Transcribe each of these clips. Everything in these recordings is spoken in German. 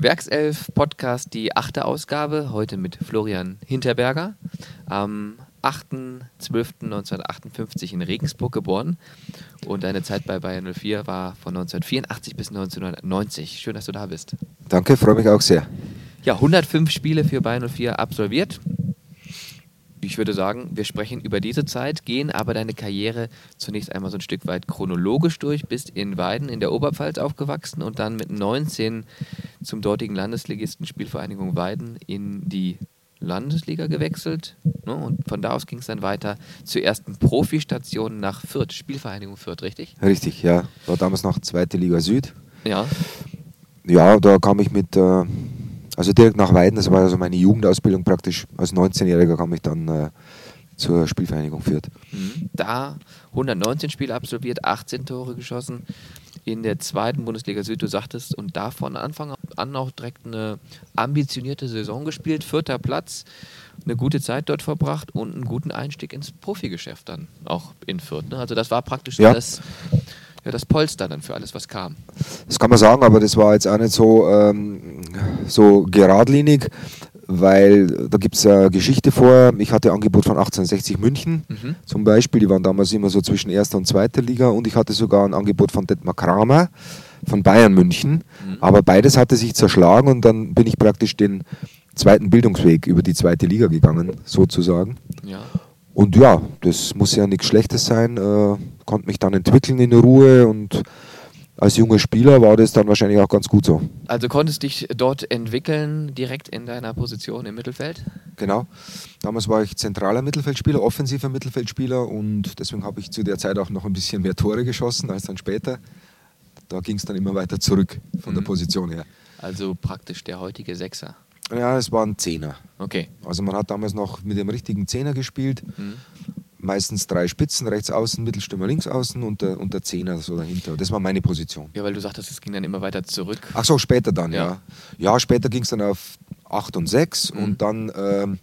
Werkself Podcast, die achte Ausgabe, heute mit Florian Hinterberger. Am 8.12.1958 in Regensburg geboren und deine Zeit bei Bayern 04 war von 1984 bis 1990. Schön, dass du da bist. Danke, freue mich auch sehr. Ja, 105 Spiele für Bayern 04 absolviert. Ich würde sagen, wir sprechen über diese Zeit, gehen aber deine Karriere zunächst einmal so ein Stück weit chronologisch durch. Bist in Weiden in der Oberpfalz aufgewachsen und dann mit 19 zum dortigen Landesligisten Spielvereinigung Weiden in die Landesliga gewechselt. Ne? Und von da aus ging es dann weiter zur ersten Profistation nach Fürth, Spielvereinigung Fürth, richtig? Richtig, ja. War damals noch zweite Liga Süd. Ja. Ja, da kam ich mit, äh, also direkt nach Weiden, das war also meine Jugendausbildung praktisch. Als 19-Jähriger kam ich dann äh, zur Spielvereinigung Fürth. Mhm. Da 119 Spiele absolviert, 18 Tore geschossen in der zweiten Bundesliga Süd, du sagtest, und da von Anfang an auch direkt eine ambitionierte Saison gespielt, vierter Platz, eine gute Zeit dort verbracht und einen guten Einstieg ins Profigeschäft dann auch in Fürth. Ne? Also das war praktisch Ja. das, ja, das Polster dann für alles, was kam. Das kann man sagen, aber das war jetzt auch nicht so, ähm, so geradlinig, weil da gibt es eine Geschichte vor. Ich hatte Angebot von 1860 München Mhm. zum Beispiel, die waren damals immer so zwischen erster und zweiter Liga und ich hatte sogar ein Angebot von Detmar Kramer von Bayern München, aber beides hatte sich zerschlagen und dann bin ich praktisch den zweiten Bildungsweg über die zweite Liga gegangen, sozusagen. Ja. Und ja, das muss ja nichts Schlechtes sein. Äh, konnte mich dann entwickeln in Ruhe und als junger Spieler war das dann wahrscheinlich auch ganz gut so. Also konntest dich dort entwickeln, direkt in deiner Position im Mittelfeld? Genau. Damals war ich zentraler Mittelfeldspieler, offensiver Mittelfeldspieler und deswegen habe ich zu der Zeit auch noch ein bisschen mehr Tore geschossen als dann später. Da ging es dann immer weiter zurück von der Mhm. Position her. Also praktisch der heutige Sechser. Ja, es war ein Zehner. Okay. Also man hat damals noch mit dem richtigen Zehner gespielt. Mhm. Meistens drei Spitzen, rechts außen, Mittelstürmer links außen und der, und der Zehner so dahinter. Das war meine Position. Ja, weil du sagtest, es ging dann immer weiter zurück. Ach so, später dann, Ja. ja. Ja, später ging es dann auf 8 und 6 Mhm. und dann ähm,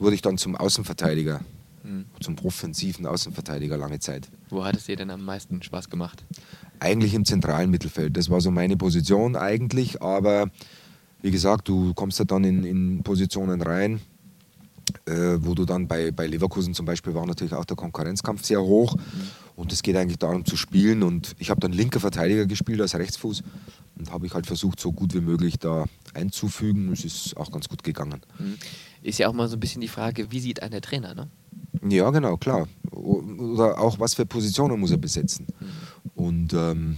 wurde ich dann zum Außenverteidiger, Mhm. zum offensiven Außenverteidiger lange Zeit. Wo hat es dir denn am meisten Spaß gemacht? Eigentlich im zentralen Mittelfeld. Das war so meine Position eigentlich, aber wie gesagt, du kommst ja dann in, in Positionen rein, äh, wo du dann bei, bei Leverkusen zum Beispiel war natürlich auch der Konkurrenzkampf sehr hoch und es geht eigentlich darum zu spielen und ich habe dann linker Verteidiger gespielt als Rechtsfuß und habe ich halt versucht, so gut wie möglich da einzufügen. Es ist auch ganz gut gegangen. Mhm. Ist ja auch mal so ein bisschen die Frage, wie sieht ein Trainer, ne? Ja, genau, klar. Oder auch, was für Positionen muss er besetzen. Und ähm,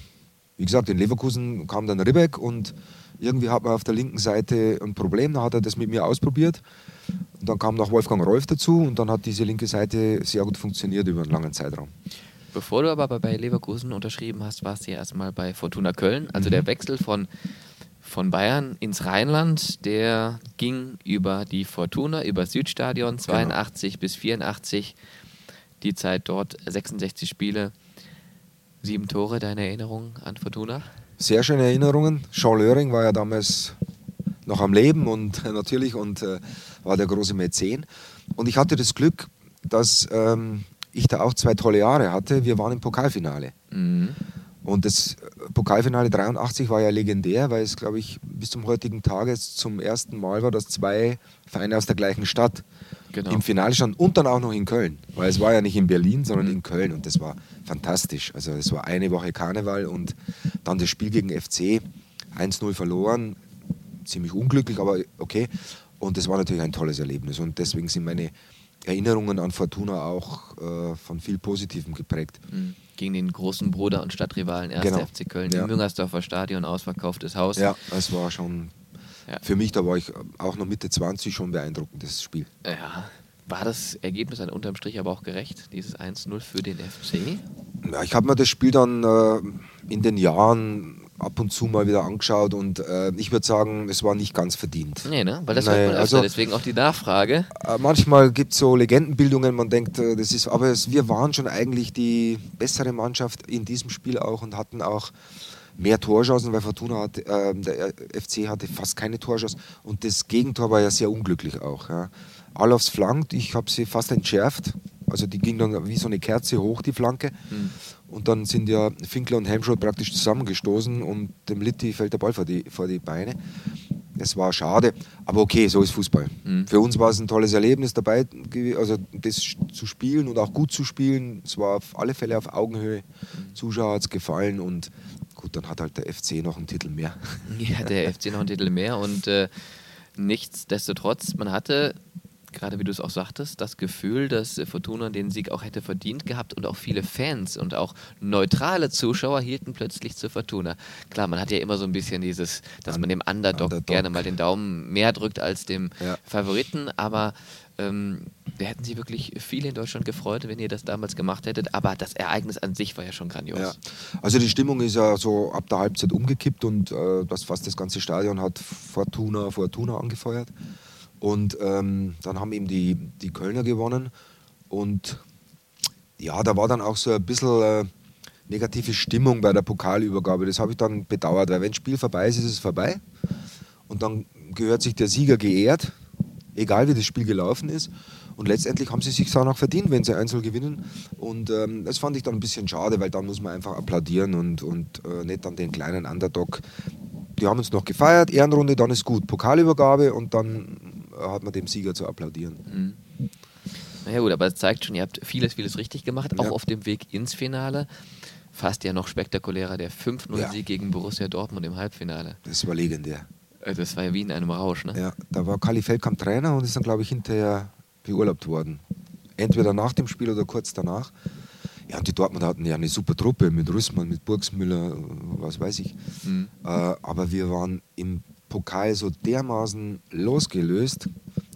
wie gesagt, in Leverkusen kam dann Ribbeck und irgendwie hat man auf der linken Seite ein Problem. Da hat er das mit mir ausprobiert. Und dann kam noch Wolfgang Rolf dazu und dann hat diese linke Seite sehr gut funktioniert über einen langen Zeitraum. Bevor du aber bei Leverkusen unterschrieben hast, warst du ja erstmal bei Fortuna Köln. Also der Wechsel von, von Bayern ins Rheinland, der ging über die Fortuna, über Südstadion, 82 bis 84. Die Zeit dort 66 Spiele, sieben Tore. Deine Erinnerung an Fortuna? Sehr schöne Erinnerungen. Jean Löring war ja damals noch am Leben und natürlich und äh, war der große Mäzen. Und ich hatte das Glück, dass ähm, ich da auch zwei tolle Jahre hatte. Wir waren im Pokalfinale. Mhm. Und das Pokalfinale 83 war ja legendär, weil es, glaube ich, bis zum heutigen Tage zum ersten Mal war, dass zwei Vereine aus der gleichen Stadt Genau. im Finale standen und dann auch noch in Köln. Weil es war ja nicht in Berlin, sondern Mhm. in Köln und das war fantastisch. Also es war eine Woche Karneval und dann das Spiel gegen FC, 1-0 verloren, ziemlich unglücklich, aber okay. Und das war natürlich ein tolles Erlebnis und deswegen sind meine Erinnerungen an Fortuna auch äh, von viel Positivem geprägt. Mhm. Gegen den großen Bruder und Stadtrivalen 1. Genau. FC Köln Ja. im Müngersdorfer Stadion, ausverkauftes Haus. Ja, es war schon Ja. für mich, da war ich auch noch Mitte 20 schon beeindruckend, das Spiel. Ja. War das Ergebnis dann unterm Strich aber auch gerecht, dieses 1-0 für den FC? Ja, ich habe mir das Spiel dann äh, in den Jahren ab und zu mal wieder angeschaut und äh, ich würde sagen, es war nicht ganz verdient. Nee, ne? Weil das Nee, hört man öfter, also- deswegen auch die Nachfrage. Äh, manchmal gibt es so Legendenbildungen, man denkt, äh, das ist, aber es, wir waren schon eigentlich die bessere Mannschaft in diesem Spiel auch und hatten auch mehr Torchancen, weil Fortuna hatte, äh, der FC hatte fast keine Torchance und das Gegentor war ja sehr unglücklich auch. Ja. Alofs flankt, ich habe sie fast entschärft, also die ging dann wie so eine Kerze hoch, die Flanke. Hm. Und dann sind ja Finkler und Helmschott praktisch zusammengestoßen und dem Litti fällt der Ball vor die, vor die Beine. das war schade. Aber okay, so ist Fußball. Mhm. Für uns war es ein tolles Erlebnis dabei, also das zu spielen und auch gut zu spielen. Es war auf alle Fälle auf Augenhöhe. Zuschauer hat es gefallen und gut, dann hat halt der FC noch einen Titel mehr. Ja, der FC noch einen Titel mehr und äh, nichtsdestotrotz, man hatte, gerade wie du es auch sagtest, das Gefühl, dass äh, Fortuna den Sieg auch hätte verdient gehabt und auch viele Fans und auch neutrale Zuschauer hielten plötzlich zu Fortuna. Klar, man hat ja immer so ein bisschen dieses, dass man dem Underdog, Underdog. gerne mal den Daumen mehr drückt als dem Ja. Favoriten, aber ähm, da hätten sich wirklich viele in Deutschland gefreut, wenn ihr das damals gemacht hättet, aber das Ereignis an sich war ja schon grandios. Ja. Also die Stimmung ist ja so ab der Halbzeit umgekippt und äh, das fast das ganze Stadion hat Fortuna, Fortuna angefeuert. Und ähm, dann haben eben die, die Kölner gewonnen. Und ja, da war dann auch so ein bisschen äh, negative Stimmung bei der Pokalübergabe. Das habe ich dann bedauert, weil wenn das Spiel vorbei ist, ist es vorbei. Und dann gehört sich der Sieger geehrt, egal wie das Spiel gelaufen ist. Und letztendlich haben sie sich auch noch verdient, wenn sie einzeln gewinnen. Und ähm, das fand ich dann ein bisschen schade, weil dann muss man einfach applaudieren und, und äh, nicht dann den kleinen Underdog. Die haben uns noch gefeiert, Ehrenrunde, dann ist gut. Pokalübergabe und dann hat man dem Sieger zu applaudieren. Naja gut, aber es zeigt schon, ihr habt vieles, vieles richtig gemacht, auch Ja. auf dem Weg ins Finale. Fast ja noch spektakulärer, der 5-0-Sieg Ja. gegen Borussia Dortmund im Halbfinale. Das war legendär. Äh, Das war ja wie in einem Rausch, ne? Ja, da war Kali Feldkamp Trainer und ist dann, glaube ich, hinterher beurlaubt worden. Entweder nach dem Spiel oder kurz danach. Ja, und die Dortmunder hatten ja eine super Truppe mit Rüssmann, mit Burgsmüller, was weiß ich. Mhm. Äh, aber wir waren im Pokal so dermaßen losgelöst.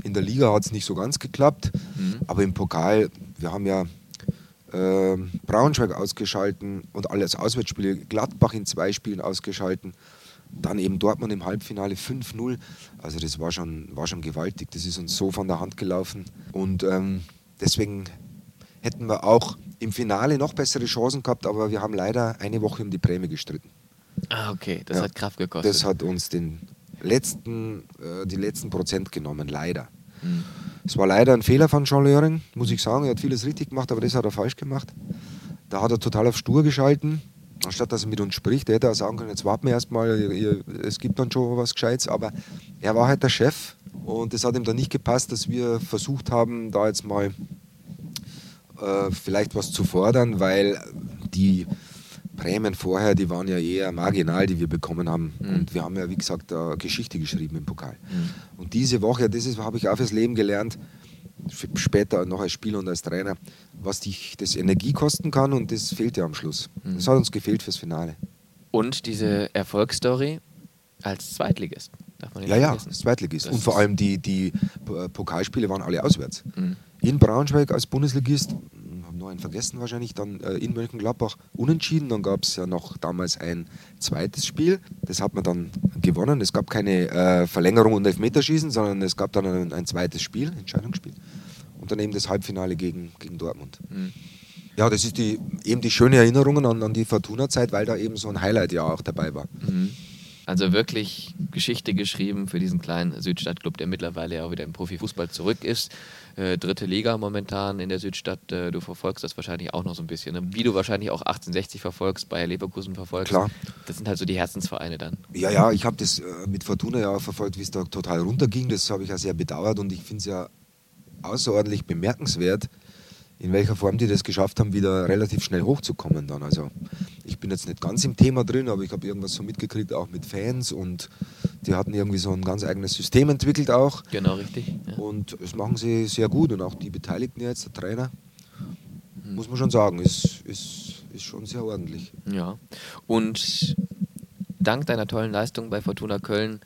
In der Liga hat es nicht so ganz geklappt, Mhm. aber im Pokal, wir haben ja äh, Braunschweig ausgeschalten und alles Auswärtsspiele, Gladbach in zwei Spielen ausgeschalten. Dann eben Dortmund im Halbfinale 5-0. Also das war schon, war schon gewaltig. Das ist uns so von der Hand gelaufen. Und ähm, deswegen hätten wir auch im Finale noch bessere Chancen gehabt, aber wir haben leider eine Woche um die Prämie gestritten. Ah, okay, das Ja. hat Kraft gekostet. Das hat uns den letzten, äh, die letzten Prozent genommen, leider. Mhm. Es war leider ein Fehler von Jean Löring, muss ich sagen. Er hat vieles richtig gemacht, aber das hat er falsch gemacht. Da hat er total auf stur geschalten. Anstatt dass er mit uns spricht, hätte er sagen können, jetzt warten wir erstmal, es gibt dann schon was Gescheites. Aber er war halt der Chef und es hat ihm dann nicht gepasst, dass wir versucht haben, da jetzt mal äh, vielleicht was zu fordern, weil die Prämien vorher, die waren ja eher marginal, die wir bekommen haben. Mhm. Und wir haben ja, wie gesagt, Geschichte geschrieben im Pokal. Mhm. Und diese Woche, das habe ich auch fürs Leben gelernt, später noch als Spieler und als Trainer, was dich das Energie kosten kann und das fehlt ja am Schluss. Mhm. Das hat uns gefehlt fürs Finale. Und diese Erfolgsstory als Zweitligist. Darf man nicht Ja, ja, vergessen. das Zweitligist. Das Und vor allem die, die Pokalspiele waren alle auswärts. Mhm. In Braunschweig als Bundesligist, einen vergessen wahrscheinlich, dann äh, in Mönchengladbach unentschieden. Dann gab es ja noch damals ein zweites Spiel. Das hat man dann gewonnen. Es gab keine äh, Verlängerung und Elfmeterschießen, sondern es gab dann ein, ein zweites Spiel, Entscheidungsspiel. Und dann eben das Halbfinale gegen, gegen Dortmund. Mhm. Ja, das ist die, eben die schöne Erinnerungen an, an die Fortuna-Zeit, weil da eben so ein Highlight ja auch dabei war. Mhm. Also wirklich Geschichte geschrieben für diesen kleinen Südstadtclub, der mittlerweile ja auch wieder im Profifußball zurück ist. Äh, dritte Liga momentan in der Südstadt. Äh, du verfolgst das wahrscheinlich auch noch so ein bisschen. Ne? Wie du wahrscheinlich auch 1860 verfolgst, Bayer Leverkusen verfolgst. Klar. Das sind halt so die Herzensvereine dann. Ja, ja, ich habe das äh, mit Fortuna ja auch verfolgt, wie es da total runterging. Das habe ich ja sehr bedauert und ich finde es ja außerordentlich bemerkenswert, in welcher Form die das geschafft haben, wieder relativ schnell hochzukommen dann. Also ich bin jetzt nicht ganz im Thema drin, aber ich habe irgendwas so mitgekriegt, auch mit Fans und die hatten irgendwie so ein ganz eigenes System entwickelt auch. Genau, richtig. Ja. Und das machen sie sehr gut und auch die Beteiligten jetzt, der Trainer, Mhm. muss man schon sagen, ist, ist, ist schon sehr ordentlich. Ja. Und dank deiner tollen Leistung bei Fortuna Köln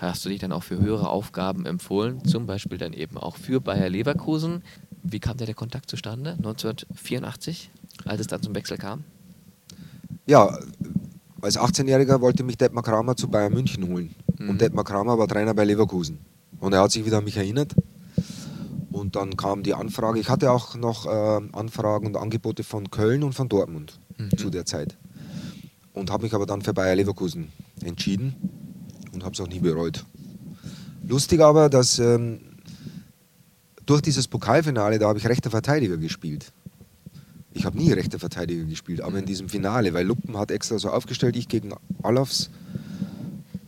hast du dich dann auch für höhere Aufgaben empfohlen, zum Beispiel dann eben auch für Bayer Leverkusen. Wie kam da der Kontakt zustande? 1984, als es dann zum Wechsel kam? Ja, als 18-Jähriger wollte mich Detmar Kramer zu Bayern München holen. Mhm. Und Detmar Kramer war Trainer bei Leverkusen. Und er hat sich wieder an mich erinnert. Und dann kam die Anfrage. Ich hatte auch noch äh, Anfragen und Angebote von Köln und von Dortmund Mhm. zu der Zeit. Und habe mich aber dann für Bayer Leverkusen entschieden und habe es auch nie bereut. Lustig aber, dass ähm, durch dieses Pokalfinale, da habe ich rechter Verteidiger gespielt. Ich habe nie rechter Verteidiger gespielt, aber in diesem Finale, weil Luppen hat extra so aufgestellt, ich gegen Alofs.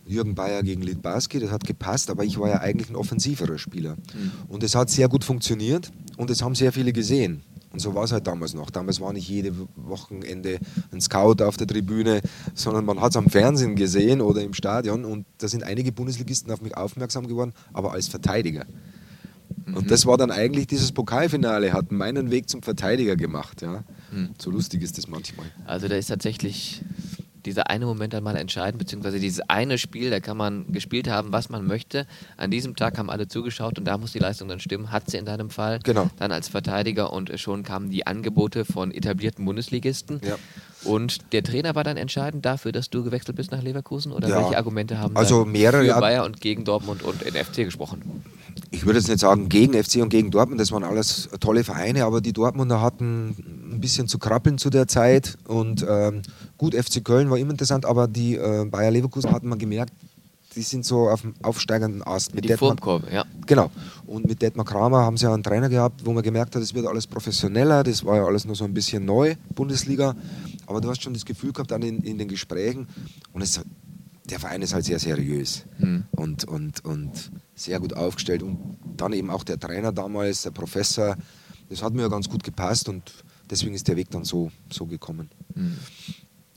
Jürgen Bayer gegen Litbarski, das hat gepasst, aber ich war ja eigentlich ein offensiverer Spieler. Mhm. Und es hat sehr gut funktioniert und es haben sehr viele gesehen. Und so war es halt damals noch. Damals war nicht jede Wochenende ein Scout auf der Tribüne, sondern man hat es am Fernsehen gesehen oder im Stadion. Und da sind einige Bundesligisten auf mich aufmerksam geworden, aber als Verteidiger. Mhm. Und das war dann eigentlich dieses Pokalfinale, hat meinen Weg zum Verteidiger gemacht. Ja. Mhm. So lustig ist das manchmal. Also da ist tatsächlich dieser eine Moment dann mal entscheiden, beziehungsweise dieses eine Spiel, da kann man gespielt haben, was man möchte. An diesem Tag haben alle zugeschaut und da muss die Leistung dann stimmen. Hat sie in deinem Fall. Genau. Dann als Verteidiger und schon kamen die Angebote von etablierten Bundesligisten. Ja. Und der Trainer war dann entscheidend dafür, dass du gewechselt bist nach Leverkusen? Oder ja. welche Argumente haben also mehrere für Bayern und gegen Dortmund und in FC gesprochen? Ich würde jetzt nicht sagen gegen FC und gegen Dortmund, das waren alles tolle Vereine, aber die Dortmunder hatten bisschen zu krabbeln zu der Zeit und ähm, gut, FC Köln war immer interessant, aber die äh, Bayer Leverkusen hatten man gemerkt, die sind so auf dem aufsteigenden Ast. Mit die Formkurve, ja. Genau. Und mit Detmar Kramer haben sie ja einen Trainer gehabt, wo man gemerkt hat, es wird alles professioneller, das war ja alles nur so ein bisschen neu, Bundesliga. Aber du hast schon das Gefühl gehabt dann in, in den Gesprächen, und es, der Verein ist halt sehr seriös mhm. und, und, und sehr gut aufgestellt. Und dann eben auch der Trainer damals, der Professor, das hat mir ja ganz gut gepasst und deswegen ist der Weg dann so, so gekommen. Mhm.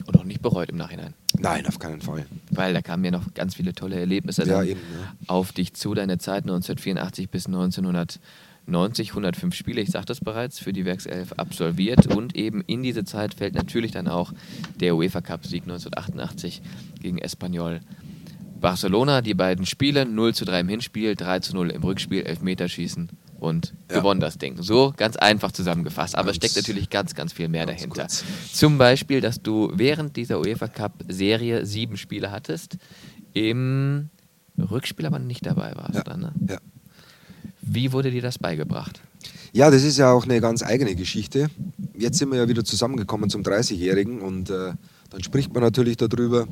Und auch nicht bereut im Nachhinein. Nein, auf keinen Fall. Weil da kamen ja noch ganz viele tolle Erlebnisse ja, eben, ja. auf dich zu, deine Zeit 1984 bis 1990, 105 Spiele, ich sagte es bereits, für die Werkself absolviert. Und eben in diese Zeit fällt natürlich dann auch der UEFA Cup-Sieg 1988 gegen Espanyol Barcelona. Die beiden Spiele, 0 zu 3 im Hinspiel, 3 zu 0 im Rückspiel, Elfmeterschießen und ja. gewonnen das Ding. So ganz einfach zusammengefasst. Aber es steckt natürlich ganz, ganz viel mehr dahinter. Kurz. Zum Beispiel, dass du während dieser UEFA Cup-Serie sieben Spiele hattest, im Rückspiel aber nicht dabei warst. Ja. Dann, ne? ja. Wie wurde dir das beigebracht? Ja, das ist ja auch eine ganz eigene Geschichte. Jetzt sind wir ja wieder zusammengekommen zum 30-Jährigen und äh, dann spricht man natürlich darüber.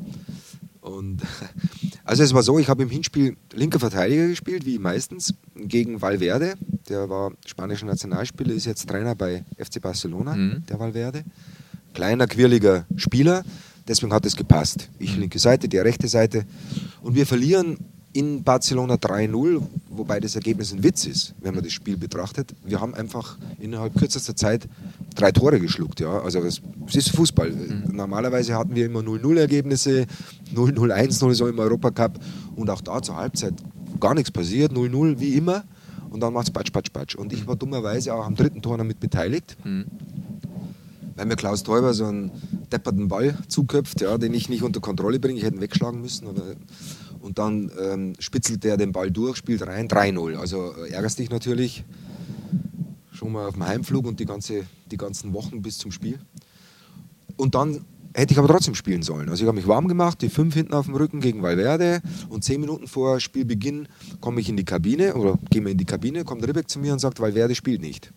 Und also es war so, ich habe im Hinspiel linker Verteidiger gespielt, wie meistens, gegen Valverde. Der war spanischer Nationalspieler, ist jetzt Trainer bei FC Barcelona, mhm. der Valverde. Kleiner, quirliger Spieler, deswegen hat es gepasst. Ich mhm. linke Seite, der rechte Seite. Und wir verlieren in Barcelona 3-0, wobei das Ergebnis ein Witz ist, wenn man das Spiel betrachtet. Wir haben einfach innerhalb kürzester Zeit drei Tore geschluckt. Ja? Also das, das ist Fußball. Mhm. Normalerweise hatten wir immer 0-0-Ergebnisse, 0-0-1-0 so im Europacup und auch da zur Halbzeit gar nichts passiert, 0-0 wie immer und dann macht es Patsch, Patsch, Patsch. Und ich war dummerweise auch am dritten Tor damit beteiligt. Mhm. Weil mir Klaus Teuber so einen depperten Ball zuköpft, ja, den ich nicht unter Kontrolle bringe. Ich hätte ihn wegschlagen müssen. Und dann ähm, spitzelt er den Ball durch, spielt rein, 3-0. Also äh, ärgerst dich natürlich schon mal auf dem Heimflug und die, ganze, die ganzen Wochen bis zum Spiel. Und dann hätte ich aber trotzdem spielen sollen. Also ich habe mich warm gemacht, die fünf hinten auf dem Rücken gegen Valverde und zehn Minuten vor Spielbeginn komme ich in die Kabine oder gehen wir in die Kabine, kommt Ribbeck zu mir und sagt, Valverde spielt nicht.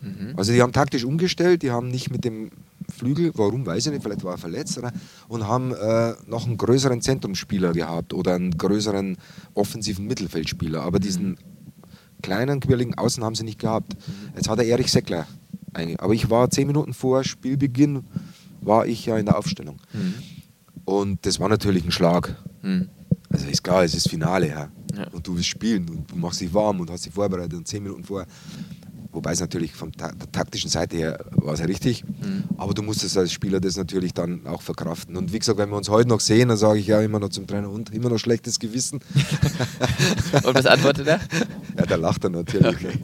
Mhm. Also die haben taktisch umgestellt, die haben nicht mit dem Flügel, warum weiß ich nicht, vielleicht war er verletzt, oder? und haben äh, noch einen größeren Zentrumsspieler gehabt oder einen größeren offensiven Mittelfeldspieler. Aber diesen mhm. Kleinen, quirligen Außen haben sie nicht gehabt. Jetzt hat er Erich Seckler. Aber ich war zehn Minuten vor Spielbeginn, war ich ja in der Aufstellung. Mhm. Und das war natürlich ein Schlag. Mhm. Also ist klar, es ist Finale, ja. ja. Und du willst spielen und du machst dich warm und hast dich vorbereitet und zehn Minuten vor Wobei es natürlich von der taktischen Seite her war es ja richtig. Mhm. Aber du musstest als Spieler das natürlich dann auch verkraften. Und wie gesagt, wenn wir uns heute noch sehen, dann sage ich ja immer noch zum Trainer und immer noch schlechtes Gewissen. und was antwortet er? Ja, der lacht dann natürlich. Okay.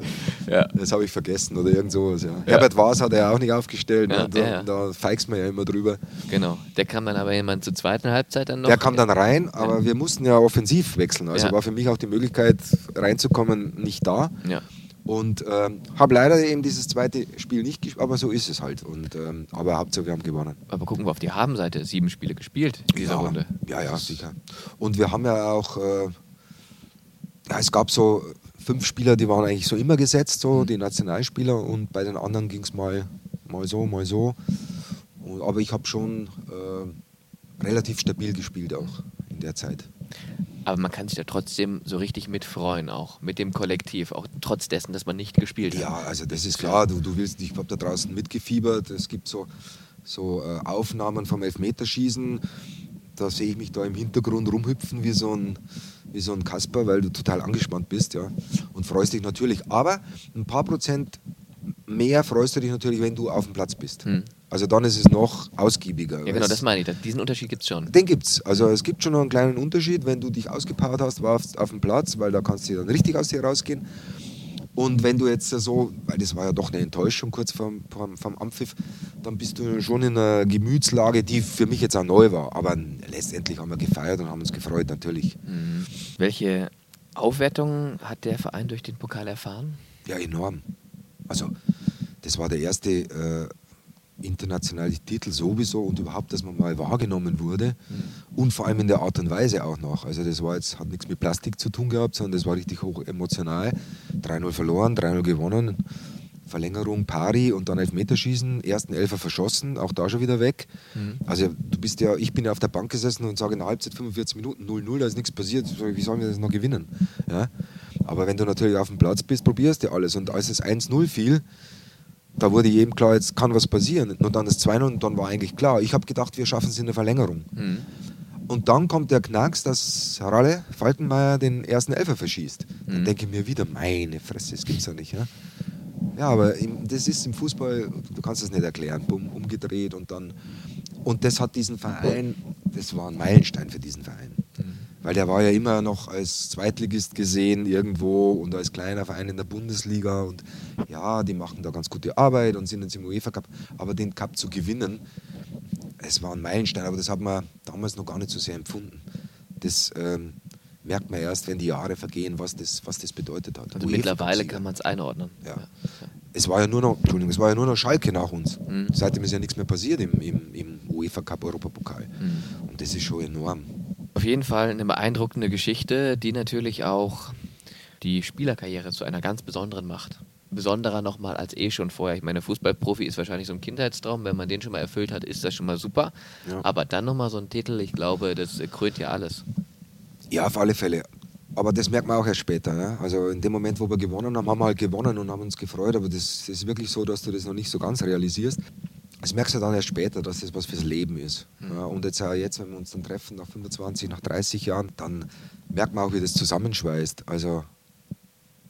Ja. Das habe ich vergessen oder irgend sowas. Ja. Ja. Herbert Waas hat er auch nicht aufgestellt. Ja, da, ja. da feigst man ja immer drüber. Genau. Der kam dann aber jemand zur zweiten Halbzeit dann noch. Der kam dann rein, aber wir mussten ja offensiv wechseln. Also war für mich auch die Möglichkeit reinzukommen nicht da. Ja. Und ähm, habe leider eben dieses zweite Spiel nicht gespielt, aber so ist es halt. Und, ähm, aber Hauptsache, wir haben gewonnen. Aber gucken wir auf die Habenseite, sieben Spiele gespielt in dieser ja, Runde. Ja, ja, sicher. Und wir haben ja auch, äh, ja, es gab so fünf Spieler, die waren eigentlich so immer gesetzt, so mhm. die Nationalspieler. Und bei den anderen ging es mal, mal so, mal so. Und, aber ich habe schon äh, relativ stabil gespielt auch in der Zeit. Aber man kann sich da trotzdem so richtig mitfreuen, auch mit dem Kollektiv, auch trotz dessen, dass man nicht gespielt hat. Ja, also das ist klar, du, du willst, ich habe da draußen mitgefiebert, es gibt so, so äh, Aufnahmen vom Elfmeterschießen, da sehe ich mich da im Hintergrund rumhüpfen wie so ein, wie so ein Kasper, weil du total angespannt bist, ja. Und freust dich natürlich. Aber ein paar Prozent mehr freust du dich natürlich, wenn du auf dem Platz bist. Hm. Also dann ist es noch ausgiebiger. Ja, genau, das meine ich. Diesen Unterschied gibt es schon. Den gibt es. Also es gibt schon noch einen kleinen Unterschied, wenn du dich ausgepowert hast, auf, auf dem Platz, weil da kannst du dann richtig aus dir rausgehen. Und wenn du jetzt so, weil das war ja doch eine Enttäuschung kurz vorm, vorm, vorm Ampfiff, dann bist du schon in einer Gemütslage, die für mich jetzt auch neu war. Aber letztendlich haben wir gefeiert und haben uns gefreut, natürlich. Mhm. Welche Aufwertung hat der Verein durch den Pokal erfahren? Ja, enorm. Also, das war der erste äh, internationale Titel sowieso und überhaupt, dass man mal wahrgenommen wurde mhm. und vor allem in der Art und Weise auch noch. Also das war jetzt, hat nichts mit Plastik zu tun gehabt, sondern das war richtig hoch emotional. 3-0 verloren, 3-0 gewonnen, Verlängerung, Pari und dann Elfmeterschießen, ersten Elfer verschossen, auch da schon wieder weg. Mhm. Also du bist ja, ich bin ja auf der Bank gesessen und sage in der Halbzeit 45 Minuten 0-0, da ist nichts passiert, wie sollen wir das noch gewinnen? Ja? Aber wenn du natürlich auf dem Platz bist, probierst du alles und als es 1-0 fiel, da wurde jedem klar, jetzt kann was passieren. Und dann das 2 und dann war eigentlich klar. Ich habe gedacht, wir schaffen es in der Verlängerung. Mhm. Und dann kommt der Knacks, dass Ralle Falkenmeier den ersten Elfer verschießt. Mhm. Dann denke ich mir wieder, meine Fresse, das gibt's ja nicht. Ja, ja aber im, das ist im Fußball, du kannst es nicht erklären, bumm, umgedreht und dann. Und das hat diesen Verein, das war ein Meilenstein für diesen Verein. Weil der war ja immer noch als Zweitligist gesehen irgendwo und als kleiner Verein in der Bundesliga und ja, die machen da ganz gute Arbeit und sind jetzt im UEFA Cup, aber den Cup zu gewinnen, es war ein Meilenstein, aber das hat man damals noch gar nicht so sehr empfunden. Das ähm, merkt man erst, wenn die Jahre vergehen, was das, was das bedeutet hat. Also mittlerweile kann man es einordnen. Ja. ja. Es war ja nur noch, Entschuldigung, es war ja nur noch Schalke nach uns. Mhm. Seitdem ist ja nichts mehr passiert im, im, im UEFA Cup Europapokal. Mhm. Und das ist schon enorm. Auf jeden Fall eine beeindruckende Geschichte, die natürlich auch die Spielerkarriere zu einer ganz besonderen macht. Besonderer nochmal als eh schon vorher. Ich meine, Fußballprofi ist wahrscheinlich so ein Kindheitstraum. Wenn man den schon mal erfüllt hat, ist das schon mal super. Ja. Aber dann nochmal so ein Titel, ich glaube, das krönt ja alles. Ja, auf alle Fälle. Aber das merkt man auch erst später. Ne? Also in dem Moment, wo wir gewonnen haben, haben wir halt gewonnen und haben uns gefreut. Aber das, das ist wirklich so, dass du das noch nicht so ganz realisierst das merkst du dann erst später, dass das was fürs Leben ist. Mhm. Ja, und jetzt, jetzt, wenn wir uns dann treffen, nach 25, nach 30 Jahren, dann merkt man auch, wie das zusammenschweißt. Also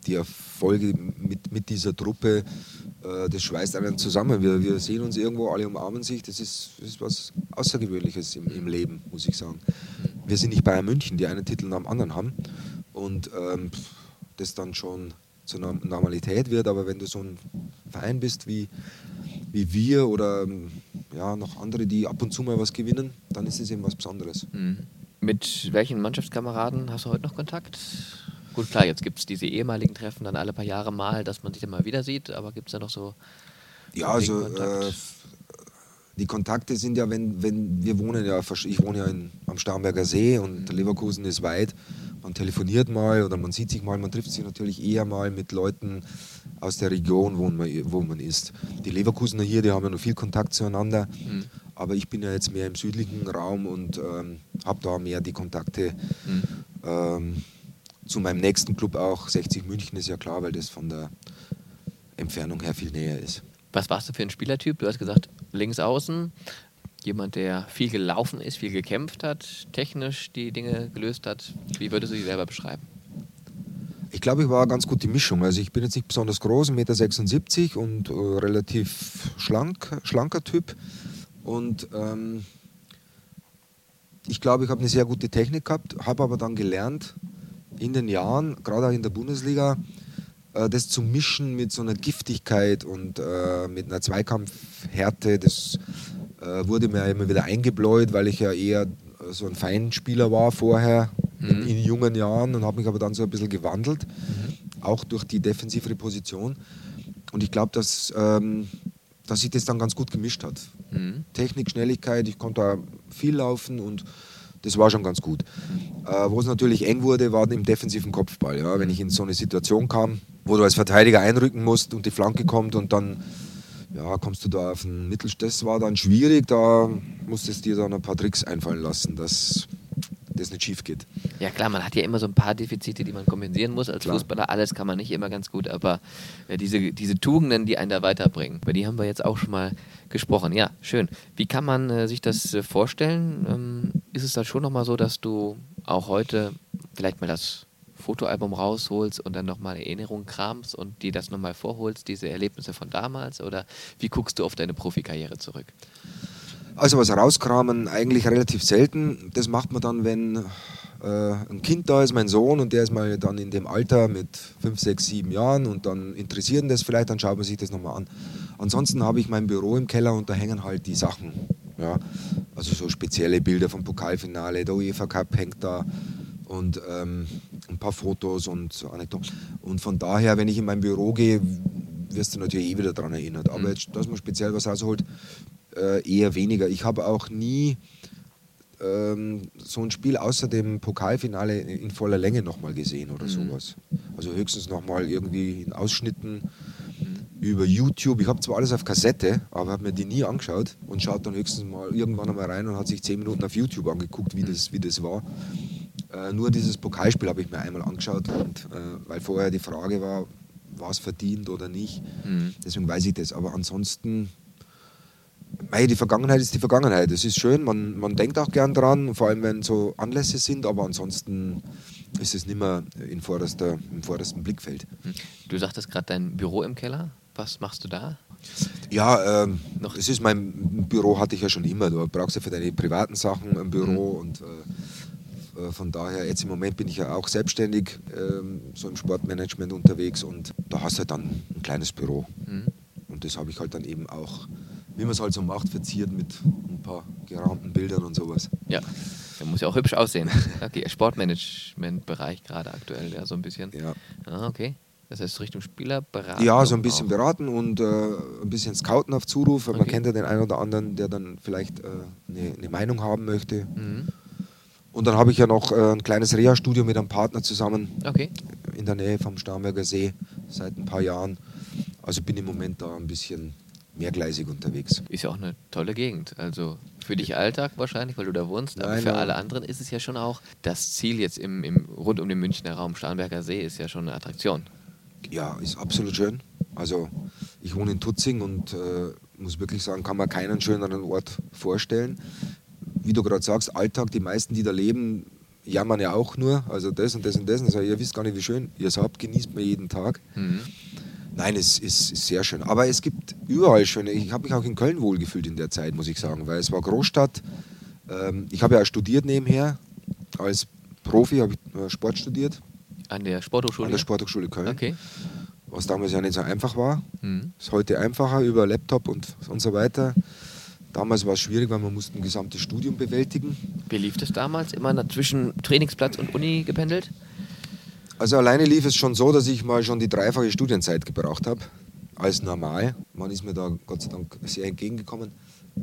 die Erfolge mit, mit dieser Truppe, äh, das schweißt einen zusammen. Wir, wir sehen uns irgendwo, alle umarmen sich. Das ist, ist was Außergewöhnliches im, im Leben, muss ich sagen. Wir sind nicht Bayern München, die einen Titel nach dem anderen haben. Und ähm, das dann schon zur Normalität wird. Aber wenn du so ein Verein bist wie, wie wir oder ja, noch andere, die ab und zu mal was gewinnen, dann ist es eben was Besonderes. Mhm. Mit welchen Mannschaftskameraden hast du heute noch Kontakt? Gut, klar, jetzt gibt es diese ehemaligen Treffen dann alle paar Jahre mal, dass man sich dann mal wieder sieht, aber gibt es da noch so. Ja, also äh, die Kontakte sind ja, wenn, wenn wir wohnen ja, ich wohne ja in, am Starnberger See und mhm. Leverkusen ist weit man telefoniert mal oder man sieht sich mal, man trifft sich natürlich eher mal mit Leuten aus der Region, wo man, wo man ist. Die Leverkusener hier, die haben ja noch viel Kontakt zueinander, mhm. aber ich bin ja jetzt mehr im südlichen Raum und ähm, habe da mehr die Kontakte. Mhm. Ähm, zu meinem nächsten Club auch, 60 München ist ja klar, weil das von der Entfernung her viel näher ist. Was warst du für ein Spielertyp? Du hast gesagt, links außen, jemand, der viel gelaufen ist, viel gekämpft hat, technisch die Dinge gelöst hat. Wie würdest du dich selber beschreiben? Ich glaube, ich war ganz gut die Mischung. Also ich bin jetzt nicht besonders groß, 1,76 Meter und äh, relativ schlank, schlanker Typ. Und ähm, ich glaube, ich habe eine sehr gute Technik gehabt, habe aber dann gelernt, in den Jahren, gerade auch in der Bundesliga, äh, das zu mischen mit so einer Giftigkeit und äh, mit einer Zweikampfhärte. Das wurde mir immer wieder eingebläut, weil ich ja eher äh, so ein Feinspieler war vorher mhm. in, in, jungen Jahren und habe mich aber dann so ein bisschen gewandelt, mhm. auch durch die defensivere Position. Und ich glaube, dass, ähm, dass sich das dann ganz gut gemischt hat. Mhm. Technik, Schnelligkeit, ich konnte da viel laufen und das war schon ganz gut. Äh, wo es natürlich eng wurde, war im defensiven Kopfball. Ja? Wenn ich in so eine Situation kam, wo du als Verteidiger einrücken musst und die Flanke kommt und dann ja, kommst du da auf den Mittel. Das war dann schwierig, da musstest du dir dann ein paar Tricks einfallen lassen. Das, das nicht schief geht. Ja klar, man hat ja immer so ein paar Defizite, die man kompensieren muss. Als Klar. Fußballer, alles kann man nicht immer ganz gut, aber äh, diese, diese Tugenden, die einen da weiterbringen, über die haben wir jetzt auch schon mal gesprochen. Ja, schön. Wie kann man äh, sich das äh, vorstellen? Ähm, ist es dann schon nochmal so, dass du auch heute vielleicht mal das Fotoalbum rausholst und dann nochmal Erinnerungen kramst und dir das nochmal vorholst, diese Erlebnisse von damals? Oder wie guckst du auf deine Profikarriere zurück? Also was rauskramen eigentlich relativ selten. Das macht man dann, wenn äh, ein Kind da ist, mein Sohn, und der ist mal dann in dem Alter mit 5, 6, 7 Jahren und dann interessiert ihn das vielleicht, dann schaut man sich das nochmal an. Ansonsten habe ich mein Büro im Keller und da hängen halt die Sachen. Ja? Also so spezielle Bilder vom Pokalfinale, der UEFA Cup hängt da und ähm, ein paar Fotos und so Anekdoten. Und von daher, wenn ich in mein Büro gehe, wirst du natürlich eh wieder daran erinnert. Aber jetzt, dass man speziell was rausholt, äh, eher weniger. Ich habe auch nie ähm, so ein Spiel außer dem Pokalfinale in voller Länge nochmal gesehen oder sowas. Also höchstens nochmal irgendwie in Ausschnitten über YouTube. Ich habe zwar alles auf Kassette, aber habe mir die nie angeschaut und schaut dann höchstens mal irgendwann einmal rein und hat sich zehn Minuten auf YouTube angeguckt, wie das, wie das war. Äh, nur dieses Pokalspiel habe ich mir einmal angeschaut, und, äh, weil vorher die Frage war, war es verdient oder nicht. Mhm. Deswegen weiß ich das. Aber ansonsten, mei, die Vergangenheit ist die Vergangenheit. Es ist schön, man, man denkt auch gern dran, vor allem wenn so Anlässe sind, aber ansonsten ist es nicht mehr in vorderster, im vordersten Blickfeld. Hm. Du sagtest gerade dein Büro im Keller. Was machst du da? Ja, ähm, Noch- es ist mein Büro hatte ich ja schon immer. Du brauchst ja für deine privaten Sachen ein Büro und äh, äh, von daher, jetzt im Moment bin ich ja auch selbstständig, ähm, so im Sportmanagement unterwegs und da hast du halt dann ein kleines Büro. Mhm. Und das habe ich halt dann eben auch, wie man es halt so macht, verziert mit ein paar gerahmten Bildern und sowas. Ja, der muss ja auch hübsch aussehen. Okay, Sportmanagement-Bereich gerade aktuell, ja, so ein bisschen. Ja, Ah, okay. Das heißt Richtung Spielerberatung. ja so ein bisschen auch. beraten und äh, ein bisschen scouten auf Zuruf, weil man Okay. kennt ja den einen oder anderen, der dann vielleicht äh, eine, eine Meinung haben möchte. Mhm. Und dann habe ich ja noch äh, ein kleines Reha-Studio mit einem Partner zusammen Okay. in der Nähe vom Starnberger See seit ein paar Jahren. Also bin im Moment da ein bisschen mehrgleisig unterwegs. Ist ja auch eine tolle Gegend. Also für dich Alltag wahrscheinlich, weil du da wohnst, aber Nein, für nein. alle anderen ist es ja schon auch das Ziel jetzt im, im rund um den Münchner Raum Starnberger See ist ja schon eine Attraktion. Ja, ist absolut schön. Also ich wohne in Tutzing und äh, muss wirklich sagen, kann man keinen schöneren Ort vorstellen. Wie du gerade sagst, Alltag, die meisten, die da leben, jammern ja auch nur. Also das und das und das. Und sagen, ihr wisst gar nicht, wie schön ihr es habt, genießt man jeden Tag. Mhm. Nein, es ist, ist sehr schön. Aber es gibt überall schöne. Ich habe mich auch in Köln wohlgefühlt in der Zeit, muss ich sagen, weil es war Großstadt. Ähm, ich habe ja auch studiert nebenher. Als Profi habe ich Sport studiert An der Sporthochschule? an der Sporthochschule Köln, Okay. was damals ja nicht so einfach war. Mhm. Ist heute einfacher über Laptop und, und so weiter. Damals war es schwierig, weil man musste ein gesamtes Studium bewältigen. Wie lief das damals? Immer zwischen Trainingsplatz und Uni gependelt? Also alleine lief es schon so, dass ich mal schon die dreifache Studienzeit gebraucht habe, als normal. Man ist mir da Gott sei Dank sehr entgegengekommen.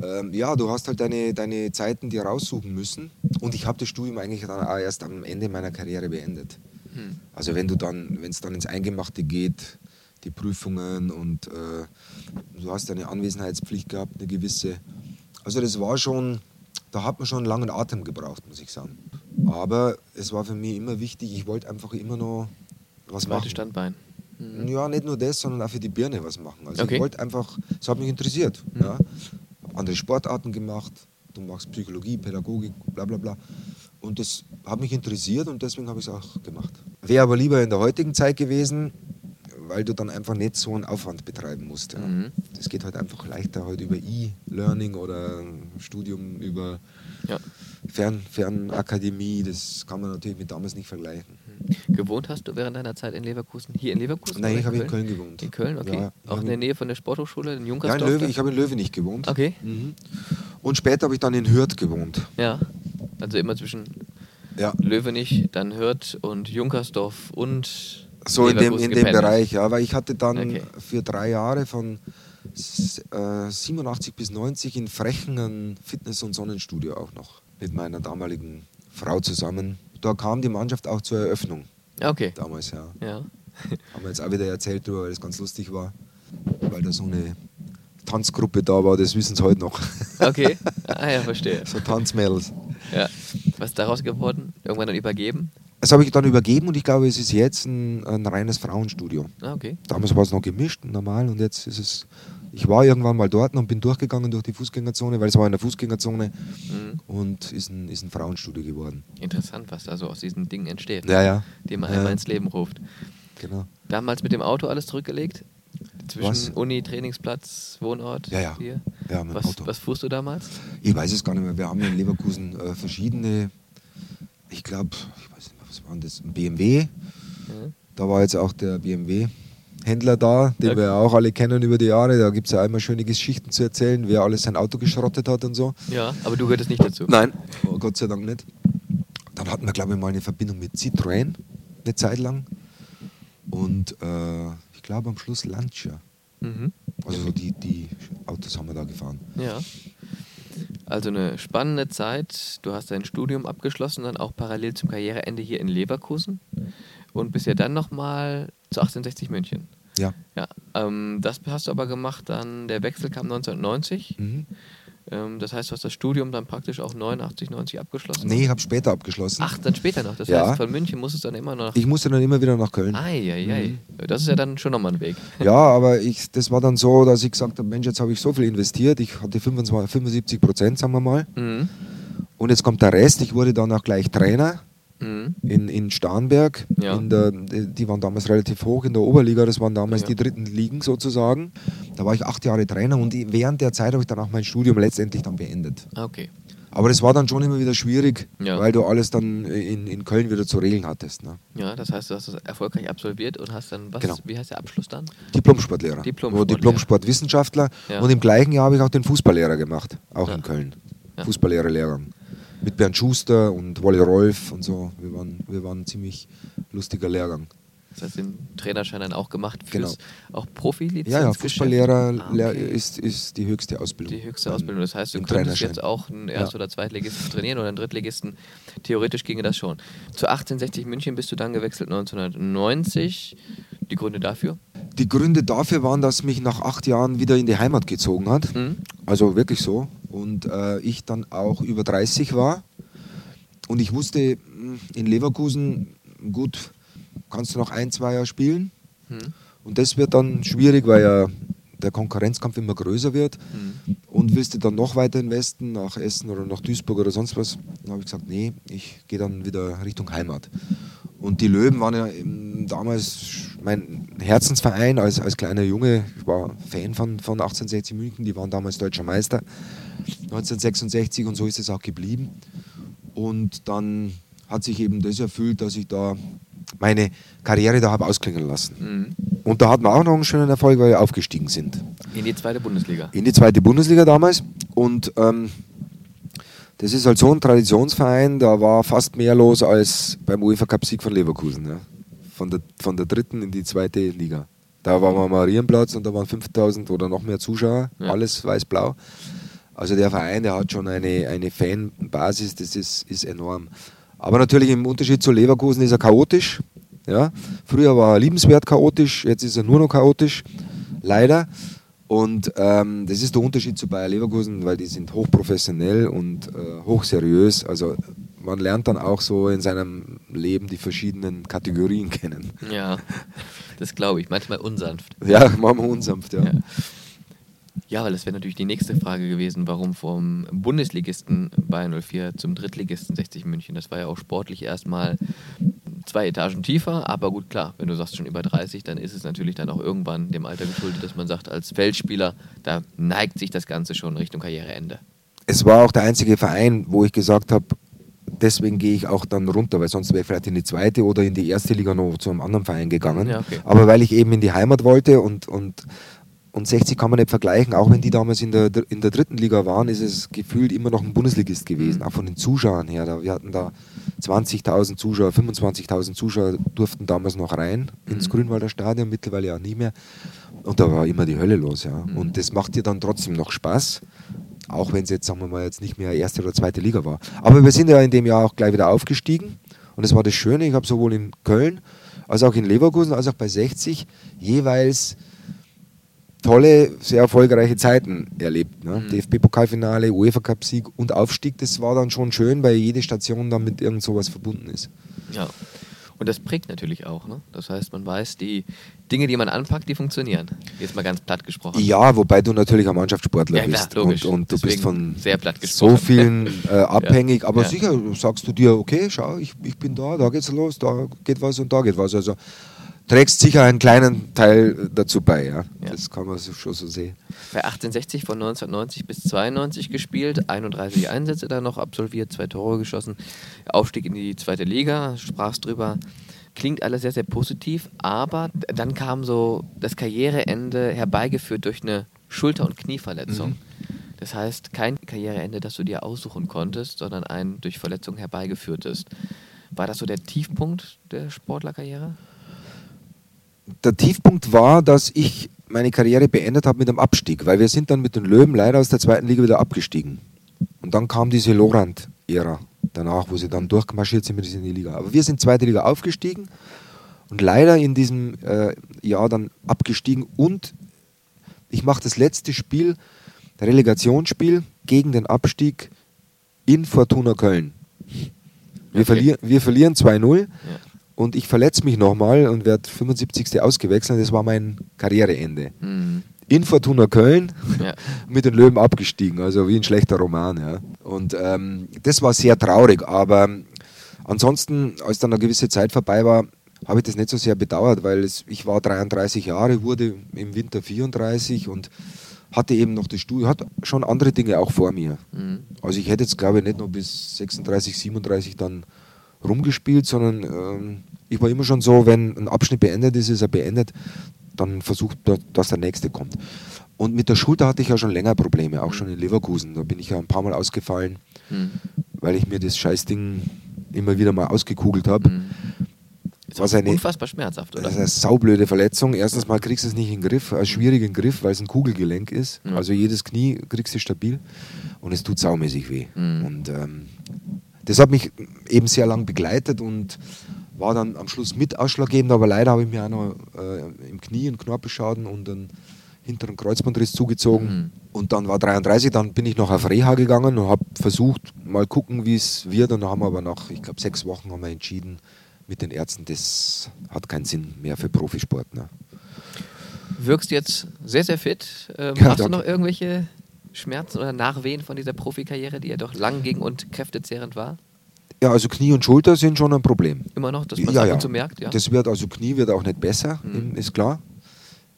Ähm, ja, du hast halt deine, deine Zeiten dir raussuchen müssen. Und ich habe das Studium eigentlich dann auch erst am Ende meiner Karriere beendet. Hm. Also wenn du dann, wenn es dann ins Eingemachte geht, die Prüfungen und äh, du hast eine Anwesenheitspflicht gehabt, eine gewisse. Also das war schon, da hat man schon einen langen Atem gebraucht, muss ich sagen. Aber es war für mich immer wichtig, ich wollte einfach immer noch was Zweites machen. Standbein. Mhm. Ja, nicht nur das, sondern auch für die Birne was machen. Also Okay. ich wollte einfach, es hat mich interessiert. Mhm. Ja. Hab andere Sportarten gemacht, du machst Psychologie, Pädagogik, bla bla bla. Und das hat mich interessiert und deswegen habe ich es auch gemacht. Wäre aber lieber in der heutigen Zeit gewesen, weil du dann einfach nicht so einen Aufwand betreiben musst. Ja. Mhm. Das geht halt einfach leichter heute über E-Learning oder Studium über Ja. Fern, Fernakademie. Das kann man natürlich mit damals nicht vergleichen. Gewohnt hast du während deiner Zeit in Leverkusen? Hier in Leverkusen? Nein, ich habe in Köln gewohnt. In Köln, okay. Ja, auch in der Nähe von der Sporthochschule, in Ja, in Junkersdorf? Löwe, ich habe in Löwe nicht gewohnt. Okay. Mhm. Und später habe ich dann in Hürth gewohnt. Ja. Also immer zwischen Ja. Löwenich, dann Hürth und Junkersdorf und So in dem, in dem. Bereich, ja. Weil ich hatte dann Okay. für drei Jahre von äh, 87 bis 90 in Frechen ein Fitness- und Sonnenstudio auch noch mit meiner damaligen Frau zusammen. Da kam die Mannschaft auch zur Eröffnung Okay. damals, ja. Ja. Haben wir jetzt auch wieder erzählt drüber, weil es ganz lustig war. Weil da so eine Tanzgruppe da war, das wissen sie heute noch. Okay. Ah ja, verstehe. so Tanzmädels. Ja. Was ist daraus geworden? Irgendwann dann übergeben? Das habe ich dann übergeben und ich glaube, es ist jetzt ein, ein reines Frauenstudio. Ah, okay. Damals war es noch gemischt normal und jetzt ist es. Ich war irgendwann mal dort und bin durchgegangen durch die Fußgängerzone, weil es war in der Fußgängerzone Mhm. und ist ein, ist ein Frauenstudio geworden. Interessant, was da so aus diesen Dingen entsteht, Ja, ja. die man Ja. einmal ins Leben ruft. Genau. Damals mit dem Auto alles zurückgelegt? Zwischen Was? Uni, Trainingsplatz, Wohnort? Ja, ja. Hier? Ja, mit was, Auto. was fuhrst du damals? Ich weiß es gar nicht mehr. Wir haben in Leverkusen äh, verschiedene, ich glaube, ich weiß nicht waren das? BMW. Ja. Da war jetzt auch der BMW-Händler da, den Okay. wir ja auch alle kennen über die Jahre. Da gibt es ja immer schöne Geschichten zu erzählen, wer alles sein Auto geschrottet hat und so. ja, aber du gehörtest nicht dazu. Nein, oh, Gott sei Dank nicht. Dann hatten wir, glaube ich, mal eine Verbindung mit Citroën, eine Zeit lang. Und äh, ich glaube am Schluss Lancia. Mhm. Also so die, die Autos haben wir da gefahren. Ja. Also eine spannende Zeit. Du hast dein Studium abgeschlossen, dann auch parallel zum Karriereende hier in Leverkusen und bist ja dann nochmal zu 1860 München. Ja. Ja, ähm, das hast du aber gemacht, dann der Wechsel kam 1990. Mhm. Ähm, das heißt, du hast das Studium dann praktisch auch 89, 90 abgeschlossen. Nee, ich habe später abgeschlossen. Ach, dann später noch. Das Ja. heißt, von München musstest du dann immer noch. Ich musste dann immer wieder nach Köln. Eieiei. Das ist ja dann schon nochmal ein Weg. Ja, aber ich, das war dann so, dass ich gesagt habe, Mensch, jetzt habe ich so viel investiert. Ich hatte 25, 75 Prozent, sagen wir mal. Mhm. Und jetzt kommt der Rest. Ich wurde dann auch gleich Trainer Mhm. in, in Starnberg. Ja. In der, die waren damals relativ hoch in der Oberliga. Das waren damals Ja. die dritten Ligen sozusagen. Da war ich acht Jahre Trainer und während der Zeit habe ich dann auch mein Studium letztendlich dann beendet. Okay. Aber das war dann schon immer wieder schwierig, Ja. weil du alles dann in, in Köln wieder zu regeln hattest. Ne? Ja, das heißt, du hast das erfolgreich absolviert und hast dann, was, Genau. wie heißt der Abschluss dann? Diplom-Sportlehrer. Diplom-Sportlehrer. Diplom-Sportwissenschaftler. Ja. Und im gleichen Jahr habe ich auch den Fußballlehrer gemacht, auch Ja. in Köln. Fußballlehrerlehrgang. Mit Bernd Schuster und Wolli Rolf und so. Wir waren, wir waren ein ziemlich lustiger Lehrgang. Das heißt, den Trainerschein dann auch gemacht fürs Genau. auch Profilizenz. Ja, ja, Fußballlehrer Ah, okay. ist, ist die höchste Ausbildung. die höchste Ausbildung. Das heißt, du könntest jetzt auch einen Erst- Ja. oder Zweitligisten trainieren oder einen Drittligisten. Theoretisch ginge das schon. Zu 1860 München bist du dann gewechselt 1990. Die Gründe dafür? Die Gründe dafür waren, dass mich nach acht Jahren wieder in die Heimat gezogen hat. Mhm. Also wirklich so. Und äh, ich dann auch über 30 war. Und ich wusste, mh, in Leverkusen, gut, kannst du noch ein, zwei Jahre spielen. Mhm. Und das wird dann schwierig, weil ja der Konkurrenzkampf immer größer wird. Mhm. Und willst du dann noch weiter in Westen, nach Essen oder nach Duisburg oder sonst was? Dann habe ich gesagt, nee, ich gehe dann wieder Richtung Heimat. Und die Löwen waren ja damals mein Herzensverein als, als kleiner Junge. Ich war Fan von, von 1860 München, die waren damals deutscher Meister 1966 und so ist es auch geblieben. Und dann hat sich eben das erfüllt, dass ich da meine Karriere da habe ausklingen lassen. Mhm. Und da hatten wir auch noch einen schönen Erfolg, weil wir aufgestiegen sind. In die zweite Bundesliga. In die zweite Bundesliga damals. Und ähm, das ist halt so ein Traditionsverein, da war fast mehr los als beim UEFA Cup-Sieg von Leverkusen. Ja. Von, der, von der dritten in die zweite Liga. Da war man am Marienplatz und da waren 5000 oder noch mehr Zuschauer, Ja. alles weiß-blau. Also der Verein, der hat schon eine, eine Fanbasis, das ist, ist enorm. Aber natürlich im Unterschied zu Leverkusen ist er chaotisch. Ja. Früher war er liebenswert chaotisch, jetzt ist er nur noch chaotisch, leider. Und ähm, das ist der Unterschied zu Bayer Leverkusen, weil die sind hochprofessionell und äh, hochseriös. Also man lernt dann auch so in seinem Leben die verschiedenen Kategorien kennen. Ja, das glaube ich. Manchmal unsanft. Ja, machen wir unsanft, ja. Ja. Ja, weil das wäre natürlich die nächste Frage gewesen, warum vom Bundesligisten Bayern 04 zum Drittligisten 60 München. Das war ja auch sportlich erstmal zwei Etagen tiefer, aber gut, klar, wenn du sagst schon über 30, dann ist es natürlich dann auch irgendwann dem Alter geschuldet, dass man sagt, als Feldspieler, da neigt sich das Ganze schon Richtung Karriereende. Es war auch der einzige Verein, wo ich gesagt habe, deswegen gehe ich auch dann runter, weil sonst wäre ich vielleicht in die zweite oder in die erste Liga noch zu einem anderen Verein gegangen. Ja, okay. Aber weil ich eben in die Heimat wollte und, und, und 60 kann man nicht vergleichen, auch wenn die damals in der, in der dritten Liga waren, ist es gefühlt immer noch ein Bundesligist gewesen, auch von den Zuschauern her. Da, wir hatten da 20.000 Zuschauer, 25.000 Zuschauer durften damals noch rein ins Mhm. Grünwalder Stadion, mittlerweile auch nie mehr. Und da war immer die Hölle los, ja. Mhm. Und das macht dir dann trotzdem noch Spaß. Auch wenn es jetzt, sagen wir mal, jetzt nicht mehr erste oder zweite Liga war. Aber wir sind ja in dem Jahr auch gleich wieder aufgestiegen. Und das war das Schöne. Ich habe sowohl in Köln als auch in Leverkusen als auch bei 60 jeweils tolle, sehr erfolgreiche Zeiten erlebt. Ne? Mhm. DFB-Pokalfinale, UEFA-Cup-Sieg und Aufstieg, das war dann schon schön, weil jede Station dann mit irgend sowas verbunden ist. Ja. Und das prägt natürlich auch. Ne? Das heißt, man weiß, die Dinge, die man anpackt, die funktionieren. Jetzt mal ganz platt gesprochen. Ja, wobei du natürlich ein Mannschaftssportler Ja, klar, bist logisch. und, und du bist von sehr platt so vielen äh, abhängig. Aber Ja. sicher sagst du dir, okay, schau, ich, ich bin da, da geht's los, da geht was und da geht was. Also trägst sicher einen kleinen Teil dazu bei. Ja? Ja. Das kann man so- schon so sehen. Bei 1860 von 1990 bis 92 gespielt, 31 Einsätze da noch absolviert, zwei Tore geschossen, Aufstieg in die zweite Liga, sprachst drüber. Klingt alles sehr, sehr positiv, aber dann kam so das Karriereende herbeigeführt durch eine Schulter- und Knieverletzung. Mhm. Das heißt, kein Karriereende, das du dir aussuchen konntest, sondern ein durch Verletzung herbeigeführtes. War das so der Tiefpunkt der Sportlerkarriere? Der Tiefpunkt war, dass ich meine Karriere beendet habe mit einem Abstieg, weil wir sind dann mit den Löwen leider aus der zweiten Liga wieder abgestiegen. Und dann kam diese Lorand-Ära danach, wo sie dann durchmarschiert sind mit in die Liga. Aber wir sind zweite Liga aufgestiegen und leider in diesem äh, Jahr dann abgestiegen und ich mache das letzte Spiel, Relegationsspiel gegen den Abstieg in Fortuna Köln. Wir, Okay. verlieren, wir verlieren 2-0 Ja. Und ich verletze mich nochmal und werde 75. ausgewechselt. Das war mein Karriereende. Mhm. In Fortuna Köln Ja. mit den Löwen abgestiegen, also wie ein schlechter Roman. Ja. Und ähm, das war sehr traurig, aber ansonsten, als dann eine gewisse Zeit vorbei war, habe ich das nicht so sehr bedauert, weil es, ich war 33 Jahre, wurde im Winter 34 und hatte eben noch das Studium, hatte schon andere Dinge auch vor mir. Mhm. Also ich hätte jetzt, glaube ich, nicht noch bis 36, 37 dann rumgespielt, sondern ähm, ich war immer schon so, wenn ein Abschnitt beendet ist, ist er beendet, dann versucht, da- dass der nächste kommt. Und mit der Schulter hatte ich ja schon länger Probleme, auch schon in Leverkusen. Da bin ich ja ein paar Mal ausgefallen, Mhm. weil ich mir das Scheißding immer wieder mal ausgekugelt habe. Mhm. Was auch eine- unfassbar schmerzhaft, oder? Das ist eine saublöde Verletzung. Erstens mal kriegst du es nicht in den Griff, ein schwierigen Griff, weil es ein Kugelgelenk ist. Ja. Also jedes Knie kriegst du stabil und es tut saumäßig weh. Mhm. Und ähm, das hat mich eben sehr lang begleitet und war dann am Schluss mit ausschlaggebend, aber leider habe ich mir auch noch äh, im Knie einen Knorpelschaden und einen hinteren Kreuzbandriss zugezogen. Mhm. Und dann war 33, dann bin ich noch auf Reha gegangen und habe versucht, mal gucken, wie es wird. Und dann haben wir aber nach, ich glaube, sechs Wochen haben wir entschieden mit den Ärzten, das hat keinen Sinn mehr für Profisport. Ne? Wirkst jetzt sehr, sehr fit. Ähm, Ja, hast du danke. noch irgendwelche Schmerzen oder Nachwehen von dieser Profikarriere, die ja doch lang ging und kräftezehrend war? Ja, also Knie und Schulter sind schon ein Problem. Immer noch, dass man ja, ab und zu merkt? Ja. Das wird, also Knie wird auch nicht besser, Mhm. ist klar.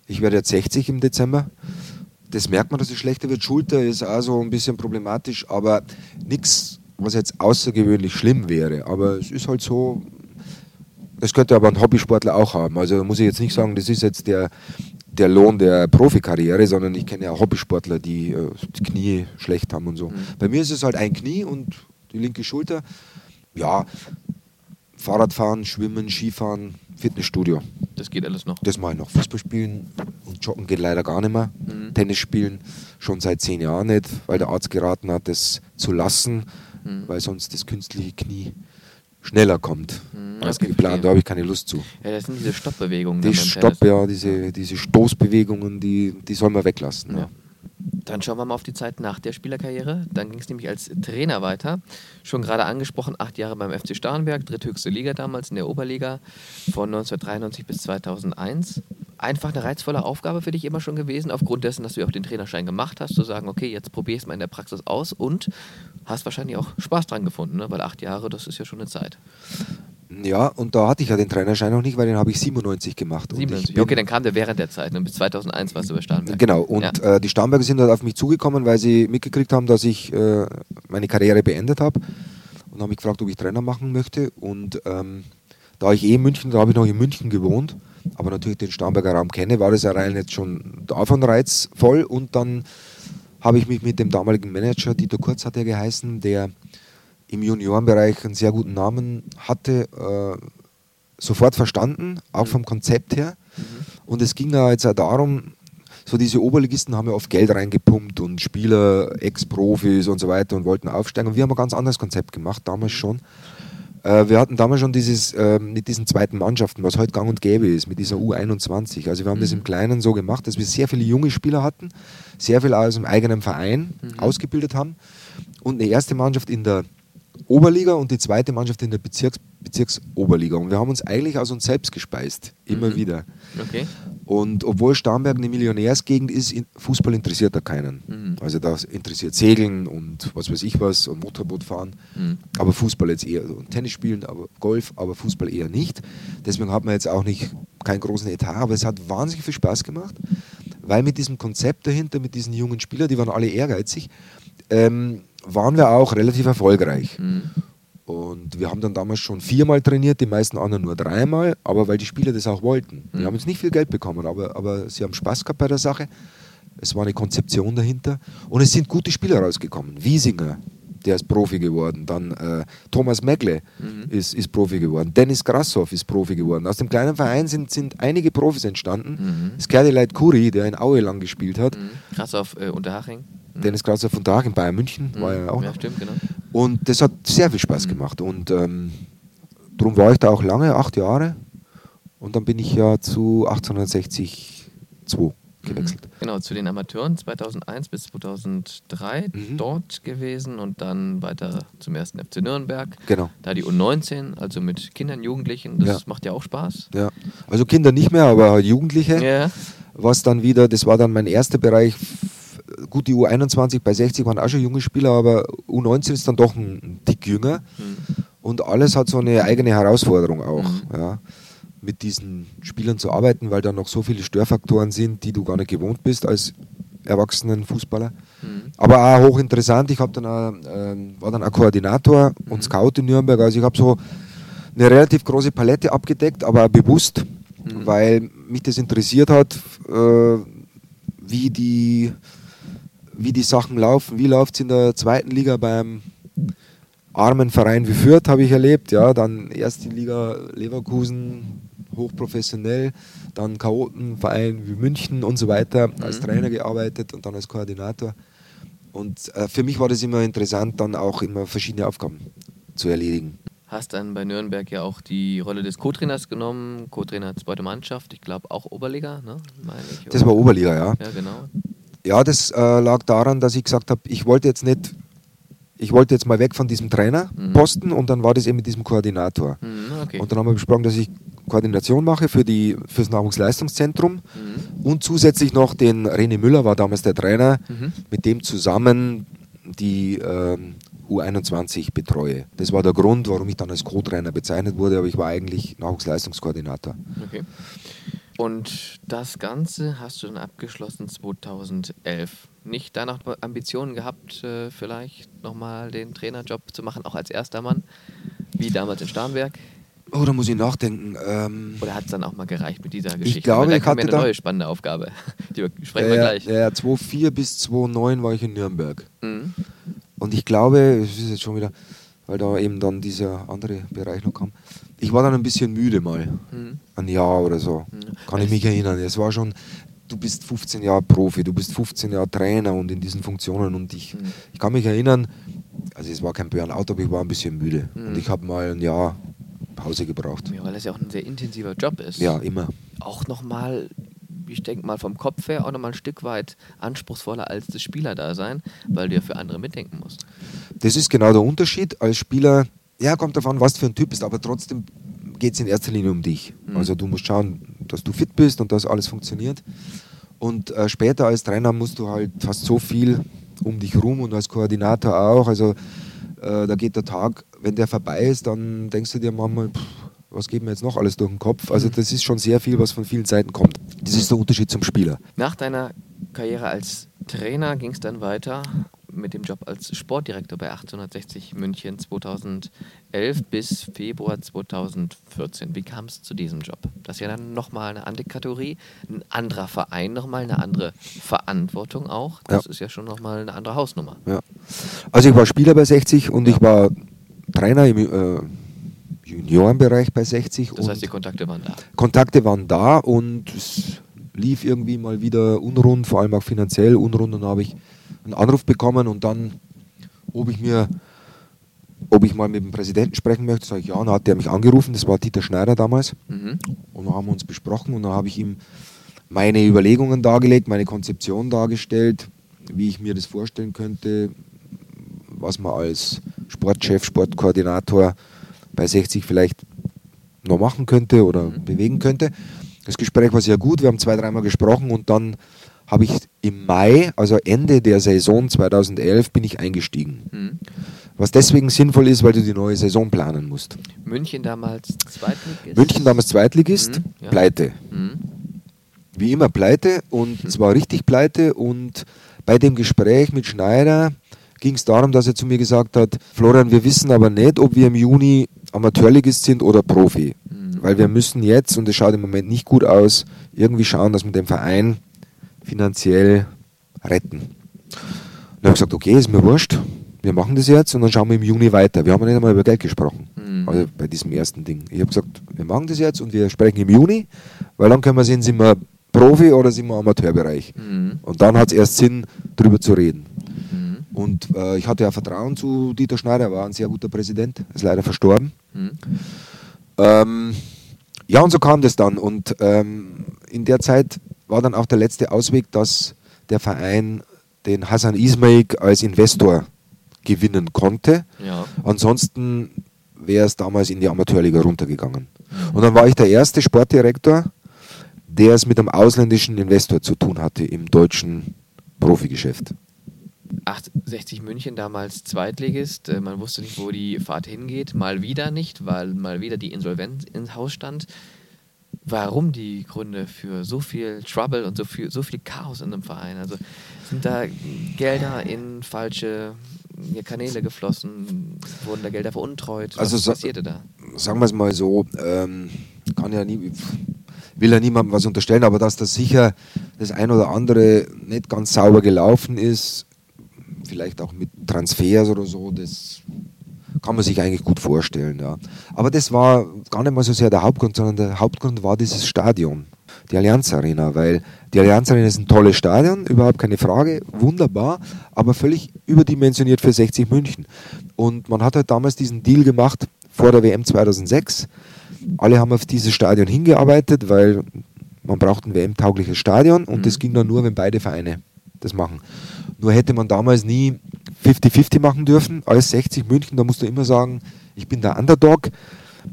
Ich werde jetzt 60 im Dezember. Das merkt man, dass es schlechter wird. Schulter ist auch so ein bisschen problematisch, aber nichts, was jetzt außergewöhnlich schlimm wäre. Aber es ist halt so, das könnte aber ein Hobbysportler auch haben. Also muss ich jetzt nicht sagen, das ist jetzt der, der Lohn der Profikarriere, sondern ich kenne ja auch Hobbysportler, die äh, die Knie schlecht haben und so. Mhm. Bei mir ist es halt ein Knie und die linke Schulter. Ja, Fahrradfahren, Schwimmen, Skifahren, Fitnessstudio. das geht alles noch. Das mache ich noch. Fußball spielen und joggen geht leider gar nicht mehr. Mhm. Tennis spielen schon seit zehn Jahren nicht, weil der Arzt geraten hat, das zu lassen, Mhm. weil sonst das künstliche Knie schneller kommt Mhm, als okay, geplant. Da habe ich keine Lust zu. Ja, das sind diese Stoppbewegungen. Die Stopp, ja, diese, diese Stoßbewegungen, die, die soll man weglassen. Ja. Ja. Dann schauen wir mal auf die Zeit nach der Spielerkarriere. Dann ging es nämlich als Trainer weiter. Schon gerade angesprochen, acht Jahre beim FC Starnberg, dritthöchste Liga damals in der Oberliga von 1993 bis 2001. Einfach eine reizvolle Aufgabe für dich immer schon gewesen, aufgrund dessen, dass du ja auch den Trainerschein gemacht hast, zu sagen, okay, jetzt probier es mal in der Praxis aus und hast wahrscheinlich auch Spaß dran gefunden, ne? weil acht Jahre, das ist ja schon eine Zeit. ja, und da hatte ich ja den Trainerschein noch nicht, weil den habe ich 97 gemacht. Und ich 97. bin- Okay, dann kam der während der Zeit, ne? bis 2001 warst du bei Starnberg. Genau, und Ja. äh, die Starnberger sind halt auf mich zugekommen, weil sie mitgekriegt haben, dass ich äh, meine Karriere beendet habe und haben mich gefragt, ob ich Trainer machen möchte. Und ähm, da ich eh in München, da habe ich noch in München gewohnt, aber natürlich den Starnberger Raum kenne, war das ja rein jetzt schon davon reizvoll. Und dann habe ich mich mit dem damaligen Manager, Dieter Kurz hat er geheißen, der im Juniorenbereich einen sehr guten Namen hatte, äh, sofort verstanden, auch vom Konzept her. Und es ging ja jetzt auch darum, so diese Oberligisten haben ja oft Geld reingepumpt und Spieler, Ex-Profis und so weiter und wollten aufsteigen. Und wir haben ein ganz anderes Konzept gemacht, damals schon, Äh, wir hatten damals schon dieses, äh, mit diesen zweiten Mannschaften, was heute gang und gäbe ist, mit dieser U21. Also wir haben das im Kleinen so gemacht, dass wir sehr viele junge Spieler hatten, sehr viel aus dem eigenen Verein ausgebildet haben und eine erste Mannschaft in der Oberliga und die zweite Mannschaft in der Bezirks Bezirksoberliga. Und wir haben uns eigentlich aus uns selbst gespeist, immer Mhm. wieder. Okay. Und obwohl Starnberg eine Millionärsgegend ist, Fußball interessiert da keinen. Mhm. Also da interessiert Segeln und was weiß ich was und Motorboot fahren. Mhm. Aber Fußball jetzt eher, und Tennis spielen, aber Golf, aber Fußball eher nicht. Deswegen hat man jetzt auch nicht keinen großen Etat, aber es hat wahnsinnig viel Spaß gemacht, weil mit diesem Konzept dahinter, mit diesen jungen Spielern, die waren alle ehrgeizig, ähm, waren wir auch relativ erfolgreich. Mhm. Und wir haben dann damals schon viermal trainiert, die meisten anderen nur dreimal, aber weil die Spieler das auch wollten. Mhm. Wir haben jetzt nicht viel Geld bekommen, aber, aber sie haben Spaß gehabt bei der Sache. Es war eine Konzeption dahinter und es sind gute Spieler rausgekommen. Wiesinger, der ist Profi geworden. Dann äh, Thomas Megle Mhm. ist, ist Profi geworden. Dennis Grassoff ist Profi geworden. Aus dem kleinen Verein sind, sind einige Profis entstanden. Mhm. Skadi Leit Kuri, der in Aue lang gespielt hat. Mhm. Krass auf äh, Unterhaching. Mhm. Dennis Grassoff in Bayern München war Mhm. ja auch Ja, noch. stimmt, genau. Und das hat sehr viel Spaß Mhm. gemacht. Und ähm, darum war ich da auch lange, acht Jahre. Und dann bin ich ja zu 1860 2 gewechselt. Mhm. Genau, zu den Amateuren 2001 bis 2003 Mhm. dort gewesen und dann weiter zum ersten FC Nürnberg. Genau. Da die U19, also mit Kindern, Jugendlichen, das Ja. macht ja auch Spaß. Ja. Also Kinder nicht mehr, aber halt Jugendliche. Ja. Was dann wieder, das war dann mein erster Bereich. Gut, die U21 bei 60 waren auch schon junge Spieler, aber U19 ist dann doch ein Tick jünger. Mhm. Und alles hat so eine eigene Herausforderung auch, Mhm. ja, mit diesen Spielern zu arbeiten, weil da noch so viele Störfaktoren sind, die du gar nicht gewohnt bist als erwachsenen Fußballer. Mhm. Aber auch hochinteressant, ich dann auch, ähm, war dann auch Koordinator Mhm. und Scout in Nürnberg. Also ich habe so eine relativ große Palette abgedeckt, aber bewusst, Mhm. weil mich das interessiert hat, äh, wie, die, wie die Sachen laufen. Wie läuft es in der zweiten Liga beim armen Verein wie Fürth, habe ich erlebt. Ja, dann erste Liga Leverkusen, hochprofessionell, dann Chaotenverein wie München und so weiter, als Mhm. Trainer gearbeitet und dann als Koordinator. Und äh, für mich war das immer interessant, dann auch immer verschiedene Aufgaben zu erledigen. Hast dann bei Nürnberg ja auch die Rolle des Co-Trainers genommen, Co-Trainer zweite Mannschaft, ich glaube auch Oberliga, ne? ich. Das war Oberliga, ja. Ja, genau. Ja, das äh, lag daran, dass ich gesagt habe, ich wollte jetzt nicht, ich wollte jetzt mal weg von diesem Trainerposten und dann war das eben mit diesem Koordinator. Mhm, okay. Und dann haben wir besprochen, dass ich Koordination mache für die fürs Nahrungsleistungszentrum Mhm. und zusätzlich noch den René Müller war damals der Trainer, Mhm. mit dem zusammen die ähm, U21 betreue. Das war der Grund, warum ich dann als Co-Trainer bezeichnet wurde, aber ich war eigentlich Nachwuchsleistungskoordinator. Okay. Und das Ganze hast du dann abgeschlossen 2011. Nicht da noch Ambitionen gehabt, äh, vielleicht nochmal den Trainerjob zu machen, auch als erster Mann, wie damals in Starnberg? Oh, da muss ich nachdenken. Ähm, Oder hat es dann auch mal gereicht mit dieser Geschichte? glaube, ich kam ja hatte eine neue spannende Aufgabe. Die sprechen wir ja, gleich. Ja, 2004 bis 2009 war ich in Nürnberg. Mhm. Und ich glaube, es ist jetzt schon wieder, weil da eben dann dieser andere Bereich noch kam. Ich war dann ein bisschen müde mal. Mhm. Ein Jahr oder so. Mhm. Kann ich mich erinnern. Es war schon, du bist 15 Jahre Profi, du bist 15 Jahre Trainer und in diesen Funktionen. Und ich, Mhm. ich kann mich erinnern, also es war kein Burnout, aber ich war ein bisschen müde. Mhm. Und ich habe mal ein Jahr Pause gebraucht. Ja, weil das ja auch ein sehr intensiver Job ist. Ja, immer. Auch nochmal, ich denke mal vom Kopf her, auch nochmal ein Stück weit anspruchsvoller als das Spielerdasein, weil du ja für andere mitdenken musst. Das ist genau der Unterschied. Als Spieler, ja, kommt davon, was für ein Typ bist, aber trotzdem geht es in erster Linie um dich. Mhm. Also du musst schauen, dass du fit bist und dass alles funktioniert. Und äh, später als Trainer musst du halt fast so viel um dich rum und als Koordinator auch. Also äh, da geht der Tag, wenn der vorbei ist, dann denkst du dir manchmal, pff, was geht mir jetzt noch alles durch den Kopf? Also Mhm. das ist schon sehr viel, was von vielen Seiten kommt. Das ist der Unterschied zum Spieler. Nach deiner Karriere als Trainer ging es dann weiter mit dem Job als Sportdirektor bei 1860 München 2011 bis Februar 2014. Wie kam es zu diesem Job? Das ist ja dann nochmal eine andere Kategorie, ein anderer Verein nochmal, eine andere Verantwortung auch. Das Ja. ist ja schon nochmal eine andere Hausnummer. Ja. Also ich war Spieler bei 60 und ich war Trainer im äh, Juniorenbereich bei 60. Das heißt, die Kontakte waren da. Kontakte waren da und es lief irgendwie mal wieder unrund, vor allem auch finanziell unrund. Und dann habe ich einen Anruf bekommen und dann, ob ich mir ob ich mal mit dem Präsidenten sprechen möchte. Sag ich ja, dann hat der mich angerufen, das war Dieter Schneider damals. Mhm. Und dann haben wir uns besprochen und dann habe ich ihm meine Überlegungen dargelegt, meine Konzeption dargestellt, wie ich mir das vorstellen könnte, was man als Sportchef, Sportkoordinator bei 60 vielleicht noch machen könnte oder Mhm. bewegen könnte. Das Gespräch war sehr gut, wir haben zwei, dreimal gesprochen und dann habe ich im Mai, also Ende der Saison 2011, bin ich eingestiegen. Mhm. Was deswegen sinnvoll ist, weil du die neue Saison planen musst. München damals Zweitligist. München damals Zweitligist, Mhm, ja. pleite. Mhm. Wie immer pleite und zwar richtig pleite und bei dem Gespräch mit Schneider ging es darum, dass er zu mir gesagt hat, Florian, wir wissen aber nicht, ob wir im Juni Amateurligist sind oder Profi. Mhm. Weil wir müssen jetzt, und es schaut im Moment nicht gut aus, irgendwie schauen, dass wir den Verein finanziell retten. Und dann habe ich gesagt, okay, ist mir wurscht, wir machen das jetzt und dann schauen wir im Juni weiter. Wir haben ja nicht einmal über Geld gesprochen, Mhm. also bei diesem ersten Ding. Ich habe gesagt, wir machen das jetzt und wir sprechen im Juni, weil dann können wir sehen, sind wir Profi oder sind wir Amateurbereich. Mhm. Und dann hat es erst Sinn, darüber zu reden. Mhm. Und äh, ich hatte ja Vertrauen zu Dieter Schneider, er war ein sehr guter Präsident, ist leider verstorben. Mhm. Ähm, ja, und so kam das dann. Und ähm, in der Zeit war dann auch der letzte Ausweg, dass der Verein den Hassan Ismaik als Investor gewinnen konnte. Ja. Ansonsten wäre es damals in die Amateurliga runtergegangen. Und dann war ich der erste Sportdirektor, der es mit einem ausländischen Investor zu tun hatte im deutschen Profigeschäft. 68 München damals Zweitligist. Äh, Man wusste nicht, wo die Fahrt hingeht. Mal wieder nicht, weil mal wieder die Insolvenz ins Haus stand. Warum die Gründe für so viel Trouble und so viel, so viel Chaos in einem Verein? Also sind da Gelder in falsche ja, Kanäle geflossen? Wurden da Gelder veruntreut? Was Also so- passierte da? sagen wir es mal so, ähm, kann ja nie, will ja niemandem was unterstellen, aber dass das sicher das ein oder andere nicht ganz sauber gelaufen ist, vielleicht auch mit Transfers oder so, das kann man sich eigentlich gut vorstellen. Ja. Aber das war gar nicht mal so sehr der Hauptgrund, sondern der Hauptgrund war dieses Stadion, die Allianz Arena, weil die Allianz Arena ist ein tolles Stadion, überhaupt keine Frage, wunderbar, aber völlig überdimensioniert für 60 München. Und man hat halt damals diesen Deal gemacht vor der WM 2006. Alle haben auf dieses Stadion hingearbeitet, weil man braucht ein WM-taugliches Stadion und Mhm. das ging dann nur, wenn beide Vereine das machen. Nur hätte man damals nie 50-50 machen dürfen, als 60 München, da musst du immer sagen, ich bin der Underdog.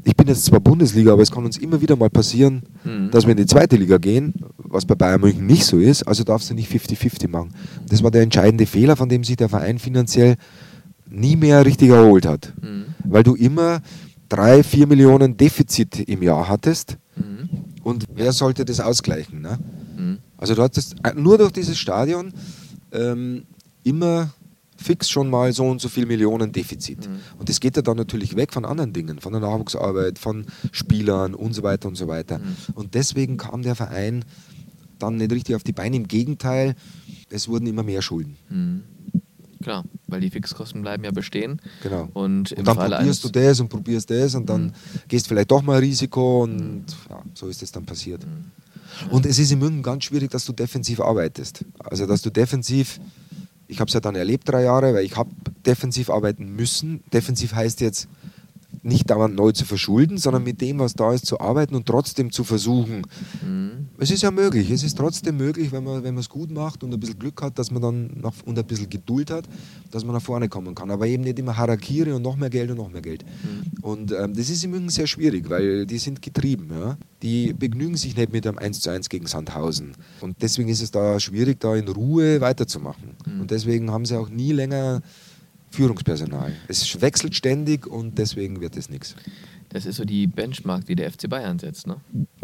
Ich bin jetzt zwar Bundesliga, aber es kann uns immer wieder mal passieren, Mhm. dass wir in die zweite Liga gehen, was bei Bayern München nicht so ist, also darfst du nicht 50-50 machen. Das war der entscheidende Fehler, von dem sich der Verein finanziell nie mehr richtig erholt hat. Mhm. Weil du immer drei, vier Millionen Defizit im Jahr hattest Mhm. und wer sollte das ausgleichen? Ne? Mhm. Also du hattest äh, nur durch dieses Stadion ähm, immer fix schon mal so und so viel Millionen Defizit. Mhm. Und das geht ja dann natürlich weg von anderen Dingen, von der Nachwuchsarbeit, von Spielern und so weiter und so weiter. Mhm. Und deswegen kam der Verein dann nicht richtig auf die Beine. Im Gegenteil, es wurden immer mehr Schulden. Mhm. Klar, weil die Fixkosten bleiben ja bestehen. Genau. Und Und dann Falle probierst du das und probierst das und dann gehst vielleicht doch mal Risiko und ja, so ist es dann passiert. Und es ist in München ganz schwierig, dass du defensiv arbeitest. Also dass du defensiv, ich habe es ja dann erlebt drei Jahre, weil ich habe defensiv arbeiten müssen. Defensiv heißt jetzt nicht dauernd neu zu verschulden, sondern mit dem, was da ist, zu arbeiten und trotzdem zu versuchen. Mhm. Es ist ja möglich, es ist trotzdem möglich, wenn man es gut macht und ein bisschen Glück hat, dass man dann nach, und ein bisschen Geduld hat, dass man nach vorne kommen kann. Aber eben nicht immer Harakiri und noch mehr Geld und noch mehr Geld. Und ähm, das ist im Übrigen sehr schwierig, weil die sind getrieben. Ja? Die begnügen sich nicht mit einem 1 zu 1 gegen Sandhausen. Und deswegen ist es da schwierig, da in Ruhe weiterzumachen. Und deswegen haben sie auch nie länger Führungspersonal. Es wechselt ständig und deswegen wird es nichts. Das ist so die Benchmark, die der FC Bayern setzt. Ne?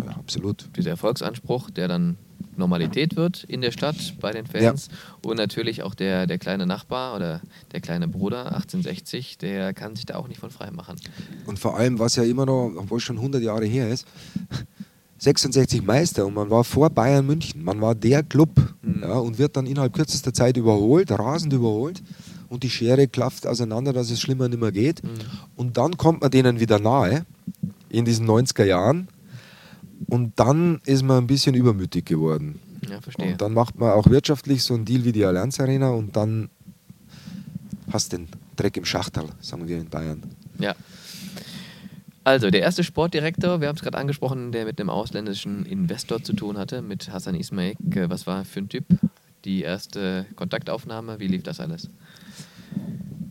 Ja, absolut. Dieser Erfolgsanspruch, der dann Normalität wird in der Stadt bei den Fans. Und natürlich auch der, der kleine Nachbar oder der kleine Bruder 1860, der kann sich da auch nicht von frei machen. Und vor allem, was ja immer noch, obwohl es schon 100 Jahre her ist, 66 Meister und man war vor Bayern München. Man war der Club Mhm. ja, und wird dann innerhalb kürzester Zeit überholt, rasend überholt. Und die Schere klafft auseinander, dass es schlimmer nicht mehr geht. Mhm. Und dann kommt man denen wieder nahe in diesen 90er Jahren. Und dann ist man ein bisschen übermütig geworden. Ja, verstehe. Und dann macht man auch wirtschaftlich so einen Deal wie die Allianz Arena und dann hast den Dreck im Schachtel, sagen wir in Bayern. Ja. Also, der erste Sportdirektor, wir haben es gerade angesprochen, der mit einem ausländischen Investor zu tun hatte, mit Hassan Ismail. Äh, was war für ein Typ? Die erste Kontaktaufnahme, wie lief das alles?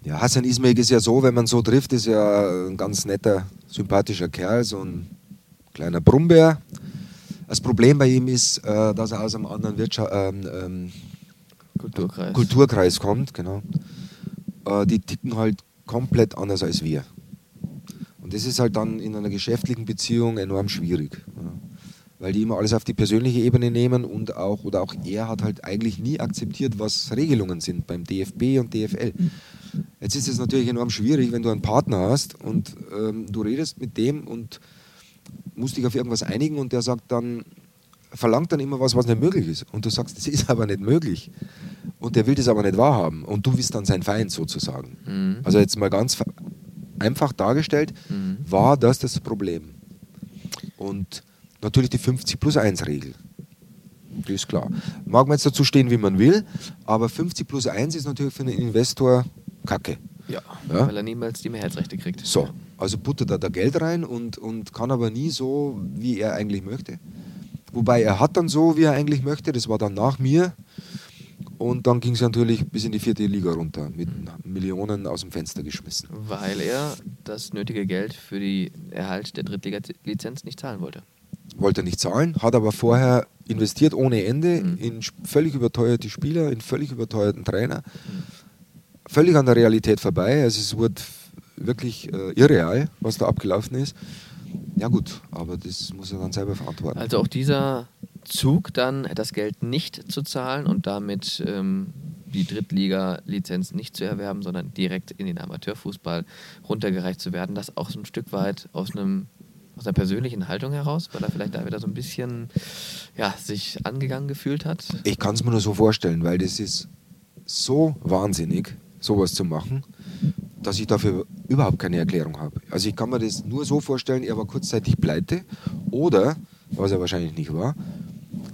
Ja, Hassan Ismail ist ja so, wenn man so trifft, ist ja ein ganz netter, sympathischer Kerl, so ein kleiner Brummbär. Das Problem bei ihm ist, äh, dass er aus einem anderen Wirtschaft, ähm, ähm, Kulturkreis. Kulturkreis kommt, genau. Äh, die ticken halt komplett anders als wir. Und das ist halt dann in einer geschäftlichen Beziehung enorm schwierig. Ja. Weil die immer alles auf die persönliche Ebene nehmen und auch, oder auch er hat halt eigentlich nie akzeptiert, was Regelungen sind beim DFB und DFL. Jetzt ist es natürlich enorm schwierig, wenn du einen Partner hast und ähm, du redest mit dem und musst dich auf irgendwas einigen und der sagt dann, verlangt dann immer was, was nicht möglich ist. Und du sagst, das ist aber nicht möglich. Und der will das aber nicht wahrhaben. Und du bist dann sein Feind sozusagen. Mhm. Also jetzt mal ganz einfach dargestellt, Mhm. war das das Problem. Und natürlich die 50 plus 1 Regel. Die ist klar. Mag man jetzt dazu stehen, wie man will, aber 50 plus 1 ist natürlich für einen Investor Kacke. Ja, Ja? weil er niemals die Mehrheitsrechte kriegt. So, also buttert er da Geld rein und, und kann aber nie so, wie er eigentlich möchte. Wobei er hat dann so, wie er eigentlich möchte, das war dann nach mir. Und dann ging es natürlich bis in die vierte Liga runter, mit Millionen aus dem Fenster geschmissen. Weil er das nötige Geld für den Erhalt der Drittliga-Lizenz nicht zahlen wollte. Wollte er nicht zahlen, hat aber vorher investiert ohne Ende Mhm. in völlig überteuerte Spieler, in völlig überteuerten Trainer. Völlig an der Realität vorbei. Also es wurde wirklich äh, irreal, was da abgelaufen ist. Ja gut, aber das muss er dann selber verantworten. Also auch dieser Zug dann, das Geld nicht zu zahlen und damit ähm, die Drittliga-Lizenz nicht zu erwerben, sondern direkt in den Amateurfußball runtergereicht zu werden, das auch so ein Stück weit aus einem aus einer persönlichen Haltung heraus, weil er vielleicht da wieder so ein bisschen ja, sich angegangen gefühlt hat. Ich kann es mir nur so vorstellen, weil das ist so wahnsinnig, sowas zu machen, dass ich dafür überhaupt keine Erklärung habe. Also ich kann mir das nur so vorstellen, er war kurzzeitig pleite oder, was er wahrscheinlich nicht war,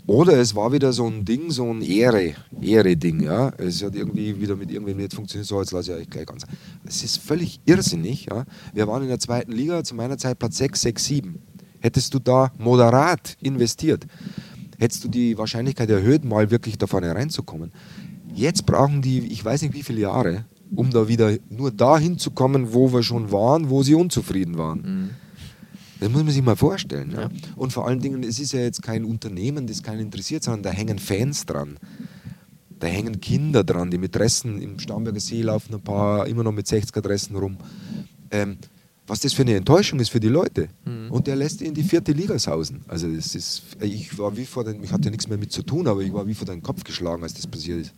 oder es war wieder so ein Ding, so ein Ehre, Ehre-Ding, ja. Es hat irgendwie wieder mit irgendwem nicht funktioniert, so jetzt lasse ich euch gleich ganz. Es ist völlig irrsinnig, ja. Wir waren in der zweiten Liga, zu meiner Zeit Platz 6, 6, 7. Hättest du da moderat investiert, hättest du die Wahrscheinlichkeit erhöht, mal wirklich da vorne reinzukommen. Jetzt brauchen die, ich weiß nicht wie viele Jahre, um da wieder nur dahin zu kommen, wo wir schon waren, wo sie unzufrieden waren. Mhm. Das muss man sich mal vorstellen. Ja? Ja. Und vor allen Dingen, es ist ja jetzt kein Unternehmen, das keinen interessiert, sondern da hängen Fans dran. Da hängen Kinder dran, die mit Dressen im Starnberger See laufen, ein paar immer noch mit 60er Dressen rum. Ähm, was das für eine Enttäuschung ist für die Leute. Mhm. Und der lässt die in die vierte Liga sausen. Also das ist, ich war wie vor den, ich hatte nichts mehr mit zu tun, aber ich war wie vor den Kopf geschlagen, als das passiert ist.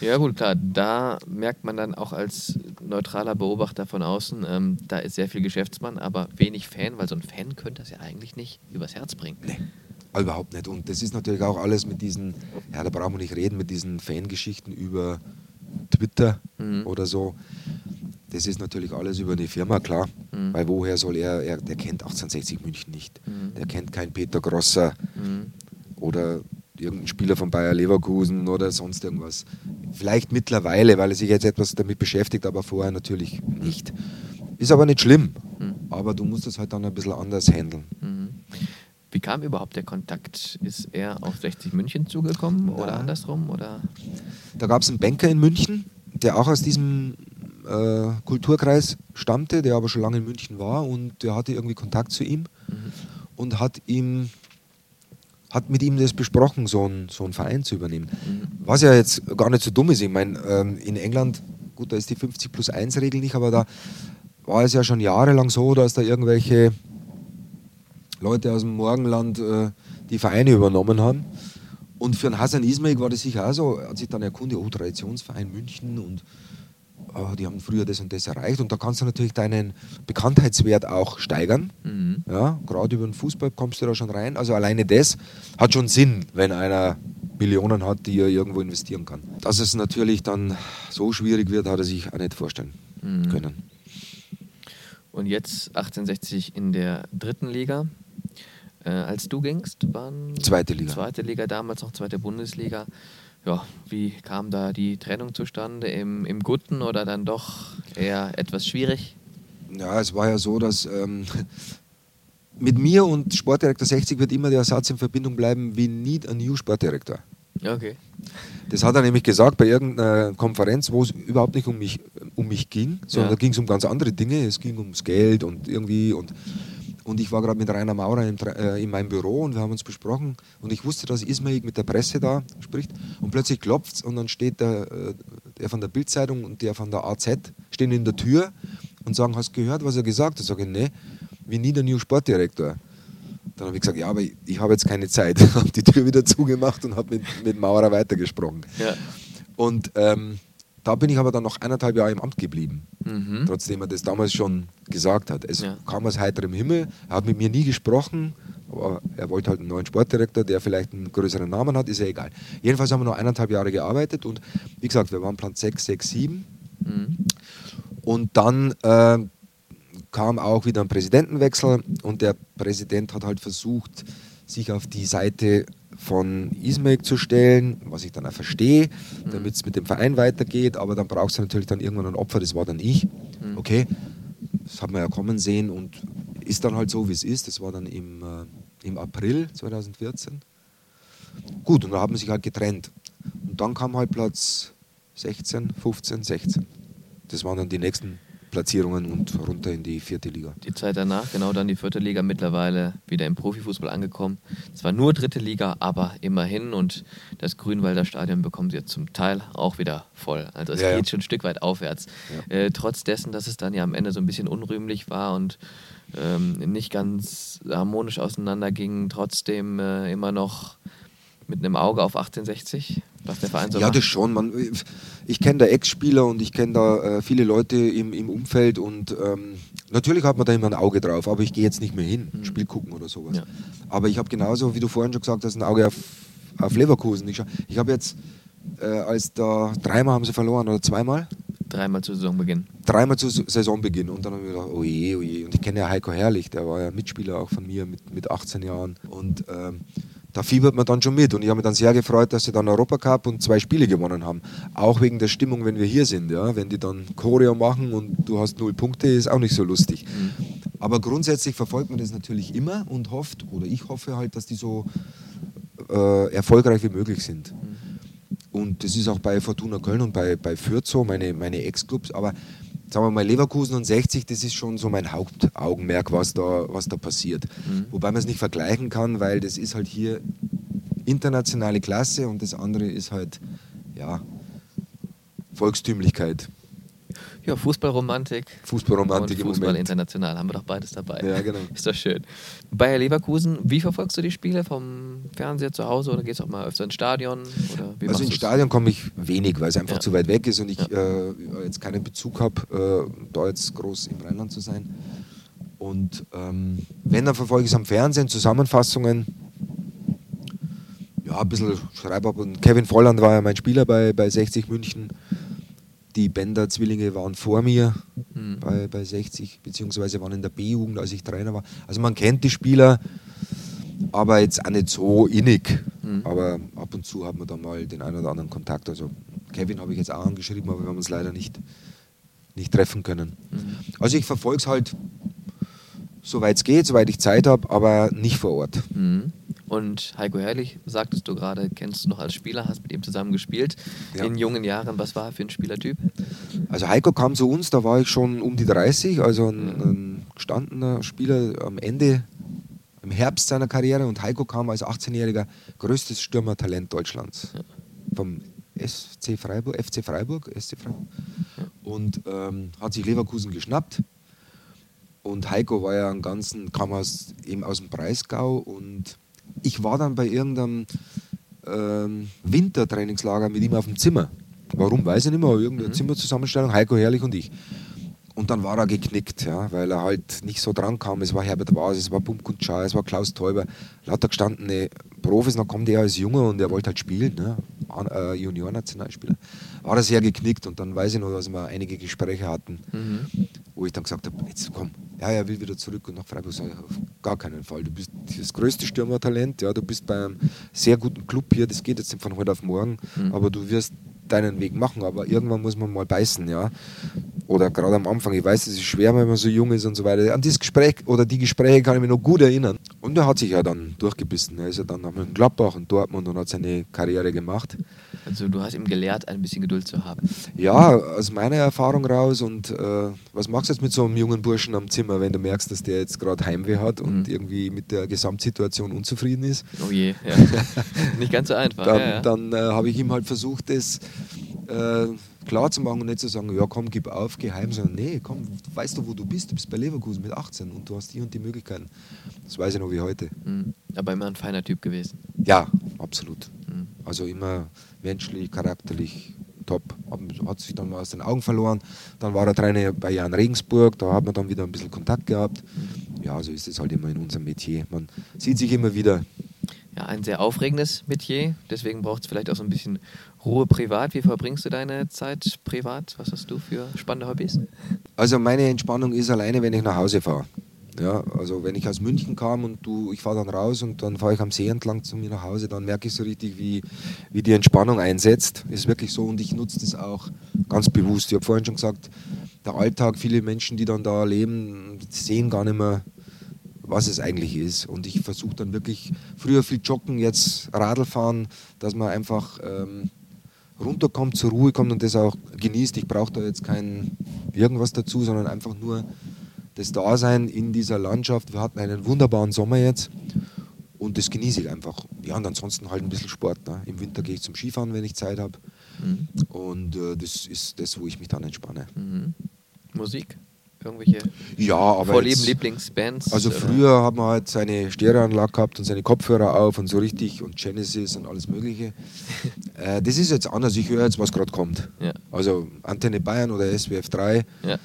Ja gut, klar, da merkt man dann auch als neutraler Beobachter von außen, ähm, da ist sehr viel Geschäftsmann, aber wenig Fan, weil so ein Fan könnte das ja eigentlich nicht übers Herz bringen. Nee, überhaupt nicht. Und das ist natürlich auch alles mit diesen, ja, da brauchen wir nicht reden, mit diesen Fangeschichten über Twitter Mhm. oder so. Das ist natürlich alles über eine Firma, klar. Mhm. Weil woher soll er, er, der kennt 1860 München nicht. Mhm. Der kennt keinen Peter Grosser Mhm. oder irgendeinen Spieler von Bayer Leverkusen oder sonst irgendwas. Vielleicht mittlerweile, weil er sich jetzt etwas damit beschäftigt, aber vorher natürlich nicht. Ist aber nicht schlimm. Mhm. Aber du musst das halt dann ein bisschen anders handeln. Mhm. Wie kam überhaupt der Kontakt? Ist er auf 60 München zugekommen oder Ja. andersrum? Oder? Da gab es einen Banker in München, der auch aus diesem äh, Kulturkreis stammte, der aber schon lange in München war und der hatte irgendwie Kontakt zu ihm Mhm. und hat ihm hat mit ihm das besprochen, so einen, so einen Verein zu übernehmen. Mhm. Was ja jetzt gar nicht so dumm ist. Ich meine, ähm, in England, gut, da ist die 50 plus 1 Regel nicht, aber da war es ja schon jahrelang so, dass da irgendwelche Leute aus dem Morgenland äh, die Vereine übernommen haben. Und für einen Hassan Ismail war das sicher auch so. Er hat sich dann erkundigt, oh, Traditionsverein München und ah, die haben früher das und das erreicht. Und da kannst du natürlich deinen Bekanntheitswert auch steigern. Mhm. Ja, gerade über den Fußball kommst du da schon rein. Also alleine das hat schon Sinn, wenn einer Millionen hat, die er irgendwo investieren kann. Dass es natürlich dann so schwierig wird, hat er sich auch nicht vorstellen Mhm. können. Und jetzt 1860 in der dritten Liga. Äh, als du gingst, waren Zweite Liga. Zweite Liga, damals noch zweite Bundesliga. Ja, wie kam da die Trennung zustande? Im, im Guten oder dann doch eher etwas schwierig? Ja, es war ja so, dass ähm, mit mir und Sportdirektor 60 wird immer der Satz in Verbindung bleiben, we need a new Sportdirektor. Okay. Das hat er nämlich gesagt bei irgendeiner Konferenz, wo es überhaupt nicht um mich, um mich ging, sondern Ja. da ging es um ganz andere Dinge. Es ging ums Geld und irgendwie und, und ich war gerade mit Rainer Maurer Tra- äh, in meinem Büro und wir haben uns besprochen und ich wusste, dass Ismail mit der Presse da spricht und plötzlich klopft es und dann steht der, äh, der von der Bildzeitung und der von der AZ stehen in der Tür und sagen, hast du gehört, was er gesagt hat? Sag ich, nee, we need a new Sportdirektor. Dann habe ich gesagt, ja, aber ich, ich habe jetzt keine Zeit. habe die Tür wieder zugemacht und habe mit, mit Maurer weitergesprochen. Ja. Und ähm, da bin ich aber dann noch eineinhalb Jahre im Amt geblieben, Mhm. trotzdem er das damals schon gesagt hat. Es Ja. kam aus heiterem Himmel, er hat mit mir nie gesprochen, aber er wollte halt einen neuen Sportdirektor, der vielleicht einen größeren Namen hat, ist ja egal. Jedenfalls haben wir noch eineinhalb Jahre gearbeitet und wie gesagt, wir waren Plan 6, 6, 7 Mhm. und dann äh, kam auch wieder ein Präsidentenwechsel und der Präsident hat halt versucht, sich auf die Seite von Ismail zu stellen, was ich dann auch verstehe, damit es mit dem Verein weitergeht, aber dann brauchst du natürlich dann irgendwann ein Opfer, das war dann ich. Mhm. Okay, das hat man ja kommen sehen und ist dann halt so, wie es ist. Das war dann im, äh, im April 2014. Gut, und da haben wir sich halt getrennt. Und dann kam halt Platz 16, 15, 16. Das waren dann die nächsten Platzierungen und runter in die vierte Liga. Die Zeit danach, genau dann die vierte Liga, mittlerweile wieder im Profifußball angekommen. Zwar nur dritte Liga, aber immerhin. Und das Grünwalder Stadion bekommen sie jetzt zum Teil auch wieder voll. Also es Ja, ja. geht schon ein Stück weit aufwärts. Äh, trotz dessen, dass es dann ja am Ende so ein bisschen unrühmlich war und ähm, nicht ganz harmonisch auseinanderging, trotzdem äh, immer noch mit einem Auge auf 1860, was der Verein so ja, macht. das schon. Man, ich kenne da Ex-Spieler und ich kenne da äh, viele Leute im, im Umfeld und ähm, natürlich hat man da immer ein Auge drauf, aber ich gehe jetzt nicht mehr hin, Mhm. Spiel gucken oder sowas. Ja. Aber ich habe genauso, wie du vorhin schon gesagt hast, ein Auge auf, auf Leverkusen. Ich, ich habe jetzt, äh, als da dreimal haben sie verloren oder zweimal, Dreimal zu Saisonbeginn. dreimal zu Saisonbeginn und dann habe ich gedacht, oh je, oh je. Und ich kenne ja Heiko Herrlich, der war ja Mitspieler auch von mir mit, mit 18 Jahren. Und ähm, da fiebert man dann schon mit. Und ich habe mich dann sehr gefreut, dass sie dann Europacup und zwei Spiele gewonnen haben. Auch wegen der Stimmung, wenn wir hier sind. Ja? Wenn die dann Choreo machen und du hast null Punkte, ist auch nicht so lustig. Aber grundsätzlich verfolgt man das natürlich immer und hofft, oder ich hoffe halt, dass die so äh, erfolgreich wie möglich sind. Und das ist auch bei Fortuna Köln und bei, bei Fürth so, meine, meine Ex-Clubs. Aber sagen wir mal, Leverkusen und 60, das ist schon so mein Hauptaugenmerk, was da, was da passiert. Wobei man es nicht vergleichen kann, weil das ist halt hier internationale Klasse und das andere ist halt, ja, Volkstümlichkeit. Ja, Fußballromantik. Fußballromantik und im Fußball international haben wir doch beides dabei. Ja, genau. Ist doch schön. Bayer Leverkusen, wie verfolgst du die Spiele vom Fernseher zu Hause oder gehst du auch mal öfter ins Stadion? Also ins? Stadion komme ich wenig, weil es einfach Ja. zu weit weg ist und ich Ja. äh, jetzt keinen Bezug habe, äh, da jetzt groß im Rheinland zu sein. Und ähm, wenn, dann verfolge ich es am Fernsehen, Zusammenfassungen. Ja, ein bisschen schreibe ab. Und Kevin Volland war ja mein Spieler bei, bei 60 München. Die Bender-Zwillinge waren vor mir Mhm. bei, bei 60, beziehungsweise waren in der B-Jugend, als ich Trainer war. Also man kennt die Spieler, aber jetzt auch nicht so innig. Mhm. Aber ab und zu hat man da mal den einen oder anderen Kontakt. Also Kevin habe ich jetzt auch angeschrieben, aber wir haben uns leider nicht, nicht treffen können. Mhm. Also ich verfolge es halt, soweit es geht, soweit ich Zeit habe, aber nicht vor Ort. Mhm. Und Heiko Herrlich, sagtest du gerade, kennst du noch als Spieler, hast mit ihm zusammen gespielt. Ja. In jungen Jahren, was war er für ein Spielertyp? Also Heiko kam zu uns, da war ich schon um die 30, also ein, ein gestandener Spieler am Ende, im Herbst seiner Karriere und Heiko kam als 18-jähriger größtes Stürmertalent Deutschlands. Vom SC Freiburg, FC Freiburg, SC Freiburg. Und ähm, hat sich Leverkusen geschnappt. Und Heiko war ja einen ganzen, kam aus, eben aus dem Breisgau und ich war dann bei irgendeinem ähm, Wintertrainingslager mit ihm auf dem Zimmer. Warum, weiß ich nicht mehr, aber irgendeine Zimmerzusammenstellung, Heiko Herrlich und ich. Und dann war er geknickt, ja, weil er halt nicht so dran kam. Es war Herbert Vaz, es war Bum Kutschar, es war Klaus Teuber, lauter gestandene Profis. Dann kommt er als Junge und er wollte halt spielen, ne? Äh, Junior-Nationalspieler. War er sehr geknickt und dann weiß ich noch, dass wir einige Gespräche hatten, Mhm. wo ich dann gesagt habe: Jetzt komm, ja, er will wieder zurück und nach Freiburg. Sag ich, auf gar keinen Fall. Du bist das größte Stürmertalent, ja, du bist beim sehr guten Club hier, das geht jetzt von heute auf morgen, Mhm. aber du wirst deinen Weg machen, aber irgendwann muss man mal beißen, ja. Oder gerade am Anfang, ich weiß, es ist schwer, wenn man so jung ist und so weiter. An dieses Gespräch oder die Gespräche kann ich mich noch gut erinnern. Und er hat sich ja dann durchgebissen. Er ist ja dann nach Gladbach und Dortmund und hat seine Karriere gemacht. Also du hast ihm gelehrt, ein bisschen Geduld zu haben. Ja, aus meiner Erfahrung raus. Und äh, was machst du jetzt mit so einem jungen Burschen am Zimmer, wenn du merkst, dass der jetzt gerade Heimweh hat und Mhm. irgendwie mit der Gesamtsituation unzufrieden ist? Oh je, ja. Nicht ganz so einfach. Dann, ja, ja. dann äh, habe ich ihm halt versucht, das äh, klar zu machen und nicht zu sagen, ja komm, gib auf, geheim, sondern nee, komm, weißt du, wo du bist? Du bist bei Leverkusen mit 18 und du hast die und die Möglichkeiten. Das weiß ich noch wie heute. Mhm. Aber immer ein feiner Typ gewesen. Ja, absolut. Mhm. Also immer menschlich, charakterlich top. Hat, hat sich dann mal aus den Augen verloren. Dann war er Trainer bei Jan Regensburg, da hat man dann wieder ein bisschen Kontakt gehabt. Ja, so ist es halt immer in unserem Metier. Man sieht sich immer wieder. Ja, ein sehr aufregendes Metier. Deswegen braucht es vielleicht auch so ein bisschen Ruhe privat. Wie verbringst du deine Zeit privat? Was hast du für spannende Hobbys? Also meine Entspannung ist alleine, wenn ich nach Hause fahre. Ja, also wenn ich aus München kam und du, ich fahre dann raus und dann fahre ich am See entlang zu mir nach Hause, dann merke ich so richtig, wie, wie die Entspannung einsetzt. Ist wirklich so und ich nutze das auch ganz bewusst. Ich habe vorhin schon gesagt, der Alltag, viele Menschen, die dann da leben, sehen gar nicht mehr, was es eigentlich ist. Und ich versuche dann wirklich, früher viel joggen, jetzt Radl fahren, dass man einfach ähm, runterkommt, zur Ruhe kommt und das auch genießt. Ich brauche da jetzt kein irgendwas dazu, sondern einfach nur das Dasein in dieser Landschaft. Wir hatten einen wunderbaren Sommer jetzt und das genieße ich einfach. Ja, und ansonsten halt ein bisschen Sport. Ne? Im Winter gehe ich zum Skifahren, wenn ich Zeit habe. Mhm. Und äh, das ist das, wo ich mich dann entspanne. Mhm. Musik? Irgendwelche Ja, aber Vorlieben, jetzt- Lieblingsbands? Also oder? früher hat man halt seine Stereoanlage gehabt und seine Kopfhörer auf und so richtig und Genesis und alles Mögliche. äh, das ist jetzt anders. Ich höre jetzt, was gerade kommt. Ja. Also Antenne Bayern oder SWF 3, Ja.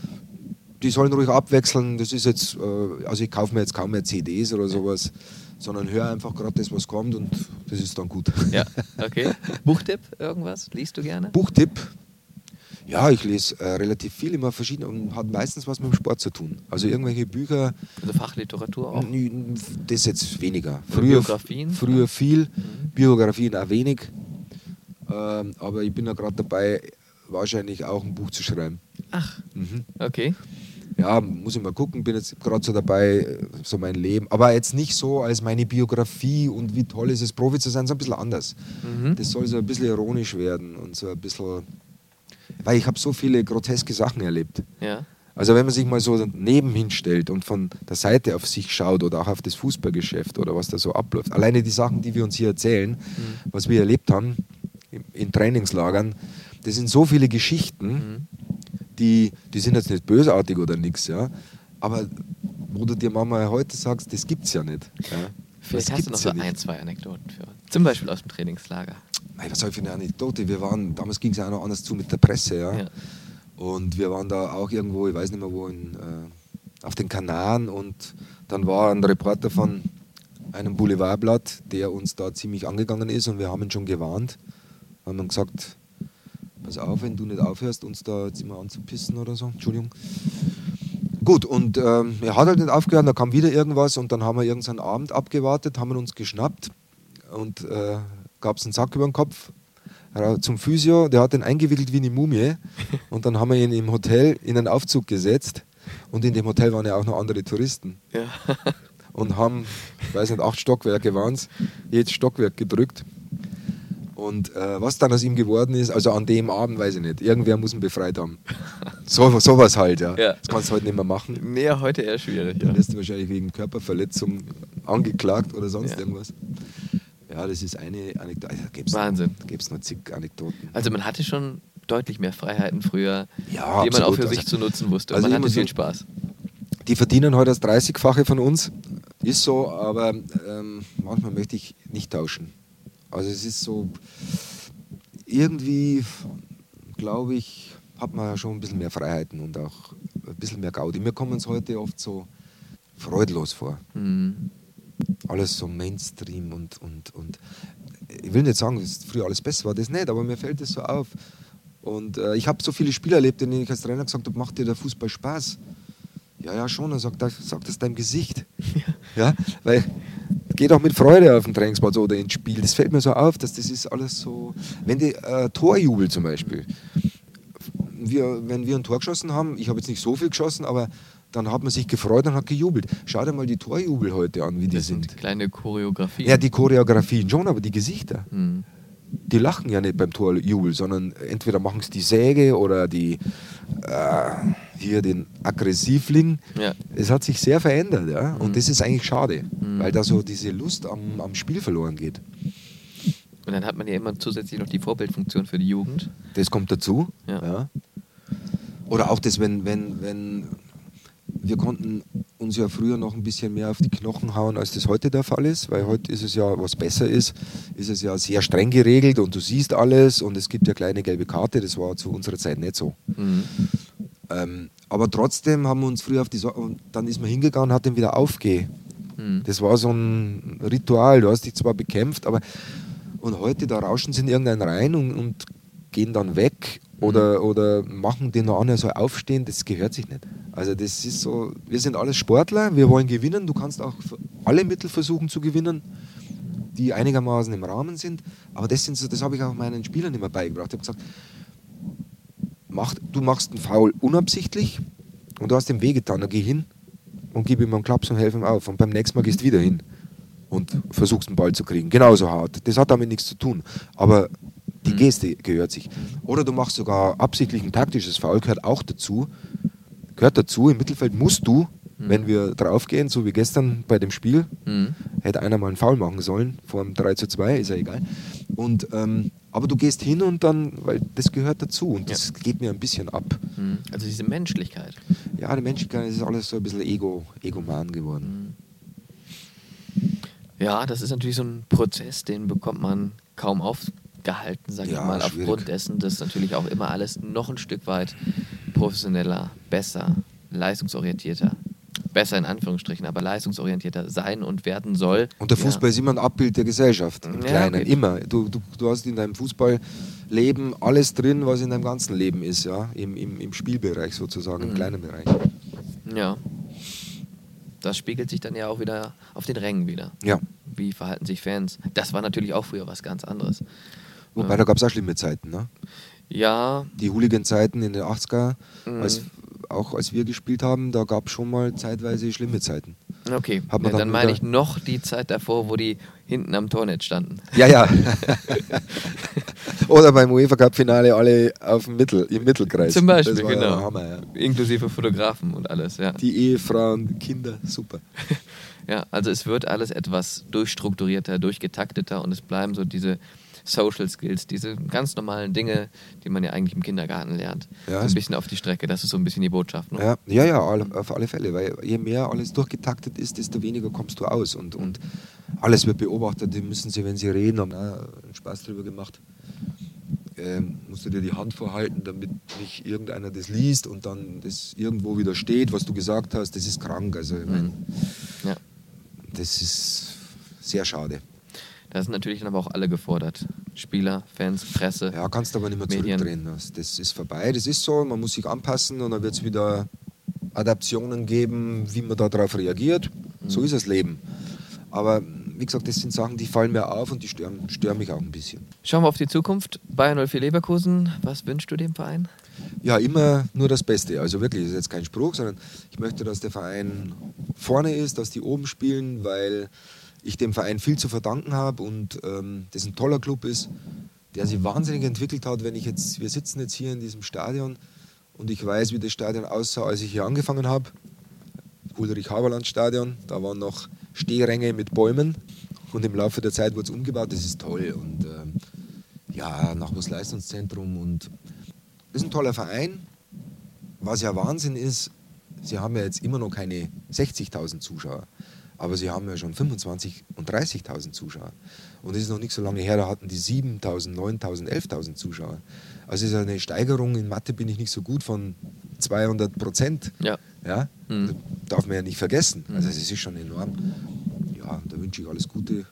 die sollen ruhig abwechseln. Das ist jetzt, äh, also ich kaufe mir jetzt kaum mehr CDs oder sowas, sondern höre einfach gerade das, was kommt und das ist dann gut. ja, okay. Buchtipp? Irgendwas? Liest du gerne? Buchtipp. Ja, ich lese äh, relativ viel, immer verschiedene und hat meistens was mit dem Sport zu tun. Also irgendwelche Bücher, Also Fachliteratur auch? Das jetzt weniger. Oder Früher, Biografien? Früher viel, Mhm. Biografien auch wenig. Ähm, aber ich bin ja gerade dabei, wahrscheinlich auch ein Buch zu schreiben. Ach, Mhm. okay. Ja, muss ich mal gucken, bin jetzt gerade so dabei, so mein Leben. Aber jetzt nicht so als meine Biografie und wie toll ist es, Profi zu sein, so ein bisschen anders. Mhm. Das soll so ein bisschen ironisch werden und so ein bisschen. Weil ich habe so viele groteske Sachen erlebt. Ja. Also wenn man sich mal so nebenhin stellt und von der Seite auf sich schaut oder auch auf das Fußballgeschäft oder was da so abläuft, alleine die Sachen, die wir uns hier erzählen, was wir erlebt haben in, in Trainingslagern, das sind so viele Geschichten, Mhm. die, die sind jetzt nicht bösartig oder nichts, ja, aber wo du dir manchmal heute sagst, das gibt's ja nicht. Ja. Vielleicht Das hast du noch so ja ein, zwei Anekdoten für uns. Zum Beispiel aus dem Trainingslager. Ey, was soll ich für eine Anekdote? Wir waren, damals ging es ja auch noch anders zu mit der Presse, ja. Ja. Und wir waren da auch irgendwo, ich weiß nicht mehr wo, in, äh, auf den Kanaren und dann war ein Reporter von einem Boulevardblatt, der uns da ziemlich angegangen ist und wir haben ihn schon gewarnt. Haben ihm gesagt, pass auf, wenn du nicht aufhörst, uns da jetzt immer anzupissen oder so. Entschuldigung. Gut, und ähm, er hat halt nicht aufgehört, da kam wieder irgendwas und dann haben wir irgendeinen Abend abgewartet, haben uns geschnappt und äh, gab es einen Sack über den Kopf zum Physio, der hat den eingewickelt wie eine Mumie und dann haben wir ihn im Hotel in einen Aufzug gesetzt und in dem Hotel waren ja auch noch andere Touristen Ja. und haben, ich weiß nicht, acht Stockwerke waren es, jedes Stockwerk gedrückt. Und äh, was dann aus ihm geworden ist, also an dem Abend weiß ich nicht, irgendwer muss ihn befreit haben. So, sowas halt, ja. Ja. Das kannst du heute nicht mehr machen. Nee, heute eher schwierig. Ja. Dann wirst du wahrscheinlich wegen Körperverletzung angeklagt oder sonst Ja. irgendwas. Ja, das ist eine Anekdote. Da gibt's Wahnsinn. Da gibt es noch zig Anekdoten. Also man hatte schon deutlich mehr Freiheiten früher, Ja, die man auch für sich Also- zu nutzen wusste. Und also man hatte viel Spaß. Die verdienen heute das 30-fache von uns. Ist so, aber ähm, manchmal möchte ich nicht tauschen. Also es ist so, irgendwie, glaube ich, hat man ja schon ein bisschen mehr Freiheiten und auch ein bisschen mehr Gaudi. Mir kommen es heute oft so freudlos vor. Mhm. Alles so Mainstream und, und, und ich will nicht sagen, dass früher alles besser war, das nicht, aber mir fällt das so auf. Und äh, ich habe so viele Spiele erlebt, denen ich als Trainer gesagt habe, macht dir der Fußball Spaß? Ja, ja, schon. Dann sagt er, sag das deinem Gesicht. Ja, weil geh doch mit Freude auf den Trainingsplatz oder ins Spiel. Das fällt mir so auf, dass das ist alles so. Wenn die äh, Torjubel zum Beispiel, wir, wenn wir ein Tor geschossen haben, ich habe jetzt nicht so viel geschossen, aber dann hat man sich gefreut und hat gejubelt. Schau dir mal die Torjubel heute an, wie die Das sind. sind kleine Choreografien. Ja, die Choreografien schon, aber die Gesichter, Hm. die lachen ja nicht beim Torjubel, sondern entweder machen es die Säge oder die äh, hier den Aggressivling. Ja. Es hat sich sehr verändert, ja. Und das ist eigentlich schade, Mhm. weil da so diese Lust am, am Spiel verloren geht. Und dann hat man ja immer zusätzlich noch die Vorbildfunktion für die Jugend. Das kommt dazu. Ja. Oder auch das, wenn, wenn, wenn wir konnten uns ja früher noch ein bisschen mehr auf die Knochen hauen, als das heute der Fall ist, weil heute ist es ja, was besser ist, ist es ja sehr streng geregelt und du siehst alles und es gibt ja kleine gelbe Karte, das war zu unserer Zeit nicht so. Mhm. Ähm, aber trotzdem haben wir uns früher auf die Sorge, und dann ist man hingegangen und hat den wieder aufge. Mhm. Das war so ein Ritual, du hast dich zwar bekämpft, aber und heute, da rauschen sie in irgendeinen rein und, und gehen dann weg oder, oder machen den noch an, er soll aufstehen, das gehört sich nicht. Also das ist so, wir sind alles Sportler, wir wollen gewinnen, du kannst auch alle Mittel versuchen zu gewinnen, die einigermaßen im Rahmen sind, aber das, sind so, das habe ich auch meinen Spielern immer beigebracht. Ich habe gesagt, mach, du machst einen Foul unabsichtlich und du hast ihm wehgetan, dann geh hin und gib ihm einen Klaps und helf ihm auf. Und beim nächsten Mal gehst du wieder hin und versuchst den Ball zu kriegen. Genauso hart. Das hat damit nichts zu tun. Aber die Mhm. Geste gehört sich. Oder du machst sogar absichtlich ein taktisches Foul, gehört auch dazu. Gehört dazu. Im Mittelfeld musst du, wenn wir draufgehen, so wie gestern bei dem Spiel, Mhm. hätte einer mal einen Foul machen sollen, vor dem 3 zu 2, ist ja egal. Und, ähm, aber du gehst hin und dann, weil das gehört dazu und das geht mir ein bisschen ab. Mhm. Also diese Menschlichkeit. Ja, die Menschlichkeit ist alles so ein bisschen Ego, Egoman geworden. Ja, das ist natürlich so ein Prozess, den bekommt man kaum aufgehalten, sage Ja, ich mal, schwierig. aufgrund dessen, dass natürlich auch immer alles noch ein Stück weit professioneller, besser, leistungsorientierter, besser in Anführungsstrichen, aber leistungsorientierter sein und werden soll. Und der Ja. Fußball ist immer ein Abbild der Gesellschaft, im Ja, Kleinen, okay. immer. Du, du, du hast in deinem Fußballleben alles drin, was in deinem ganzen Leben ist, ja, im, im, im Spielbereich sozusagen, im Mhm. kleinen Bereich. Ja. Das spiegelt sich dann ja auch wieder auf den Rängen wieder. Ja. Wie verhalten sich Fans? Das war natürlich auch früher was ganz anderes. Wobei, da gab es auch schlimme Zeiten, ne? Ja, Die Hooligan-Zeiten in den 80er, Mhm. als, auch als wir gespielt haben, da gab es schon mal zeitweise schlimme Zeiten. okay. Hat man Ja, dann dann meine ich noch die Zeit davor, wo die hinten am Tornetz standen. Ja, ja. Oder beim UEFA Cup Finale alle auf dem Mittel, im Mittelkreis. Zum Beispiel, genau. Ja Hammer, ja. Inklusive Fotografen und alles, ja. Die Ehefrauen, Kinder, super. Ja, also es wird alles etwas durchstrukturierter, durchgetakteter und es bleiben so diese Social Skills, diese ganz normalen Dinge, die man ja eigentlich im Kindergarten lernt. Ja, so ein bisschen auf die Strecke, das ist so ein bisschen die Botschaft. Ne? Ja, ja, ja auf alle Fälle, weil je mehr alles durchgetaktet ist, desto weniger kommst du aus und, und alles wird beobachtet, die müssen sie, wenn sie reden, haben einen Spaß drüber gemacht. Ähm, musst du dir die Hand vorhalten, damit nicht irgendeiner das liest und dann das irgendwo wieder steht, was du gesagt hast, das ist krank. Also ich mein, Mhm. Ja. Das ist sehr schade. Da sind natürlich dann aber auch alle gefordert. Spieler, Fans, Presse. Ja, kannst aber nicht mehr Medien. zurückdrehen. Das, das ist vorbei, das ist so, man muss sich anpassen und dann wird es wieder Adaptionen geben, wie man darauf reagiert. So ist das Leben. Aber wie gesagt, das sind Sachen, die fallen mir auf und die stören, stören mich auch ein bisschen. Schauen wir auf die Zukunft. Bayern 04 Leverkusen, was wünschst du dem Verein? Ja, immer nur das Beste. Also wirklich, das ist jetzt kein Spruch, sondern ich möchte, dass der Verein vorne ist, dass die oben spielen, weil ich dem Verein viel zu verdanken habe und ähm, das ein toller Club ist, der sich wahnsinnig entwickelt hat. Wenn ich jetzt, wir sitzen jetzt hier in diesem Stadion und ich weiß, wie das Stadion aussah, als ich hier angefangen habe. Ulrich-Haberland-Stadion, da waren noch Stehränge mit Bäumen und im Laufe der Zeit wurde es umgebaut. Das ist toll und ähm, ja, Nachwuchsleistungszentrum und das ist ein toller Verein. Was ja Wahnsinn ist, sie haben ja jetzt immer noch keine 60.000 Zuschauer, aber sie haben ja schon 25.000 und 30.000 Zuschauer. Und es ist noch nicht so lange her, da hatten die 7.000, 9.000, 11.000 Zuschauer. Also es ist eine Steigerung, in Mathe bin ich nicht so gut, von 200 Prozent. Ja. Ja? Mhm. Das darf man ja nicht vergessen. Mhm. Also es ist schon enorm. Ja, da wünsche ich alles Gute.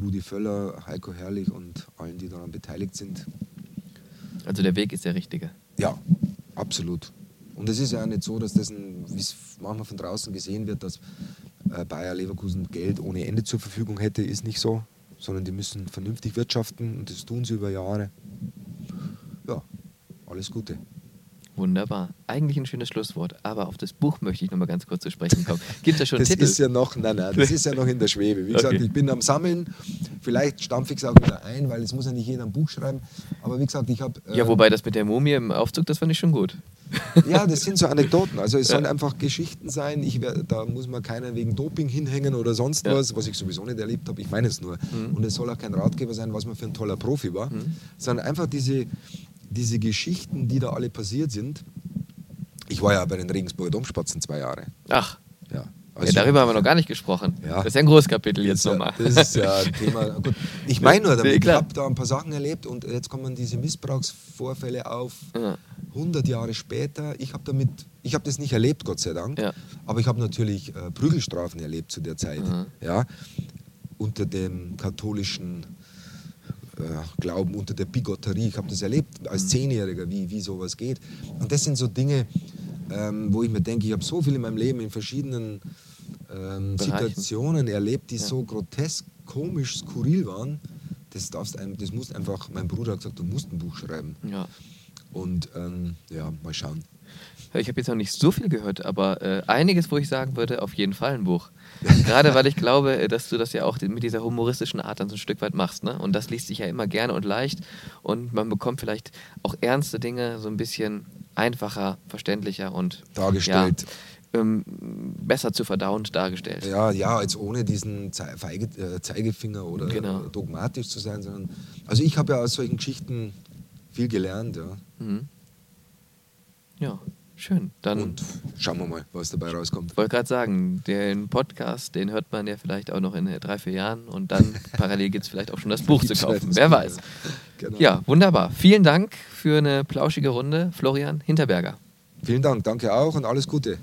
Rudi Völler, Heiko Herrlich und allen, die daran beteiligt sind. Also der Weg ist der richtige. Ja, absolut. Und es ist ja auch nicht so, dass das, wie es manchmal von draußen gesehen wird, dass äh, Bayer Leverkusen Geld ohne Ende zur Verfügung hätte, ist nicht so, sondern die müssen vernünftig wirtschaften und das tun sie über Jahre. Ja, alles Gute. Wunderbar. Eigentlich ein schönes Schlusswort, aber auf das Buch möchte ich noch mal ganz kurz zu sprechen kommen. Gibt es da schon das Titel? ist ja noch, nein, nein, das ist ja noch in der Schwebe. Wie Okay. gesagt, ich bin am Sammeln. Vielleicht stampfe ich es auch wieder ein, weil es muss ja nicht jeder ein Buch schreiben. Aber wie gesagt, ich habe. ja, wobei das mit der Mumie im Aufzug, das fand ich schon gut. Ja, das sind so Anekdoten. Also es sollen einfach Geschichten sein. Ich wär, da muss man keiner wegen Doping hinhängen oder sonst Ja. was, was ich sowieso nicht erlebt habe. Ich meine es nur. Und es soll auch kein Ratgeber sein, was man für ein toller Profi war, sondern einfach diese, diese Geschichten, die da alle passiert sind. Ich war ja bei den Regensburger Domspatzen zwei Jahre. Ach, Ja, ja, darüber haben wir noch gar nicht gesprochen. Ja. Das ist ja ein Großkapitel jetzt ist ja, nochmal. Das ist ja ein Thema. Gut, ich meine nur damit, ich habe da ein paar Sachen erlebt und jetzt kommen diese Missbrauchsvorfälle auf. Ja. 100 Jahre später, ich habe damit, ich habe das nicht erlebt, Gott sei Dank, aber ich habe natürlich äh, Prügelstrafen erlebt zu der Zeit, Mhm. ja, unter dem katholischen äh, Glauben, unter der Bigotterie. Ich habe das erlebt als Mhm. Zehnjähriger, wie, wie sowas geht. Und das sind so Dinge, ähm, wo ich mir denke, ich habe so viel in meinem Leben in verschiedenen ähm. Situationen erlebt, die Ja. so grotesk, komisch, skurril waren. Das, darfst einem, das musst einfach, mein Bruder hat gesagt, du musst ein Buch schreiben. Ja. Und ähm, ja, mal schauen. Ich habe jetzt noch nicht so viel gehört, aber äh, einiges, wo ich sagen würde, auf jeden Fall ein Buch. Gerade weil ich glaube, äh, dass du das ja auch mit dieser humoristischen Art dann so ein Stück weit machst. Ne? Und das liest sich ja immer gerne und leicht. Und man bekommt vielleicht auch ernste Dinge so ein bisschen einfacher, verständlicher und Dargestellt. Ja, ähm, besser zu verdauend dargestellt. Ja, ja, jetzt ohne diesen Feige, äh, Zeigefinger oder Genau. dogmatisch zu sein, sondern. Also ich habe ja aus solchen Geschichten viel gelernt, ja. Mhm. Ja, schön. Dann Und schauen wir mal, was dabei rauskommt. wollte gerade sagen, den Podcast, den hört man ja vielleicht auch noch in drei, vier Jahren und dann parallel gibt es vielleicht auch schon das Buch zu kaufen. Wer Buch, weiß. ja. Genau. Ja, wunderbar. Vielen Dank für eine plauschige Runde, Florian Hinterberger. Vielen Dank, danke auch und alles Gute.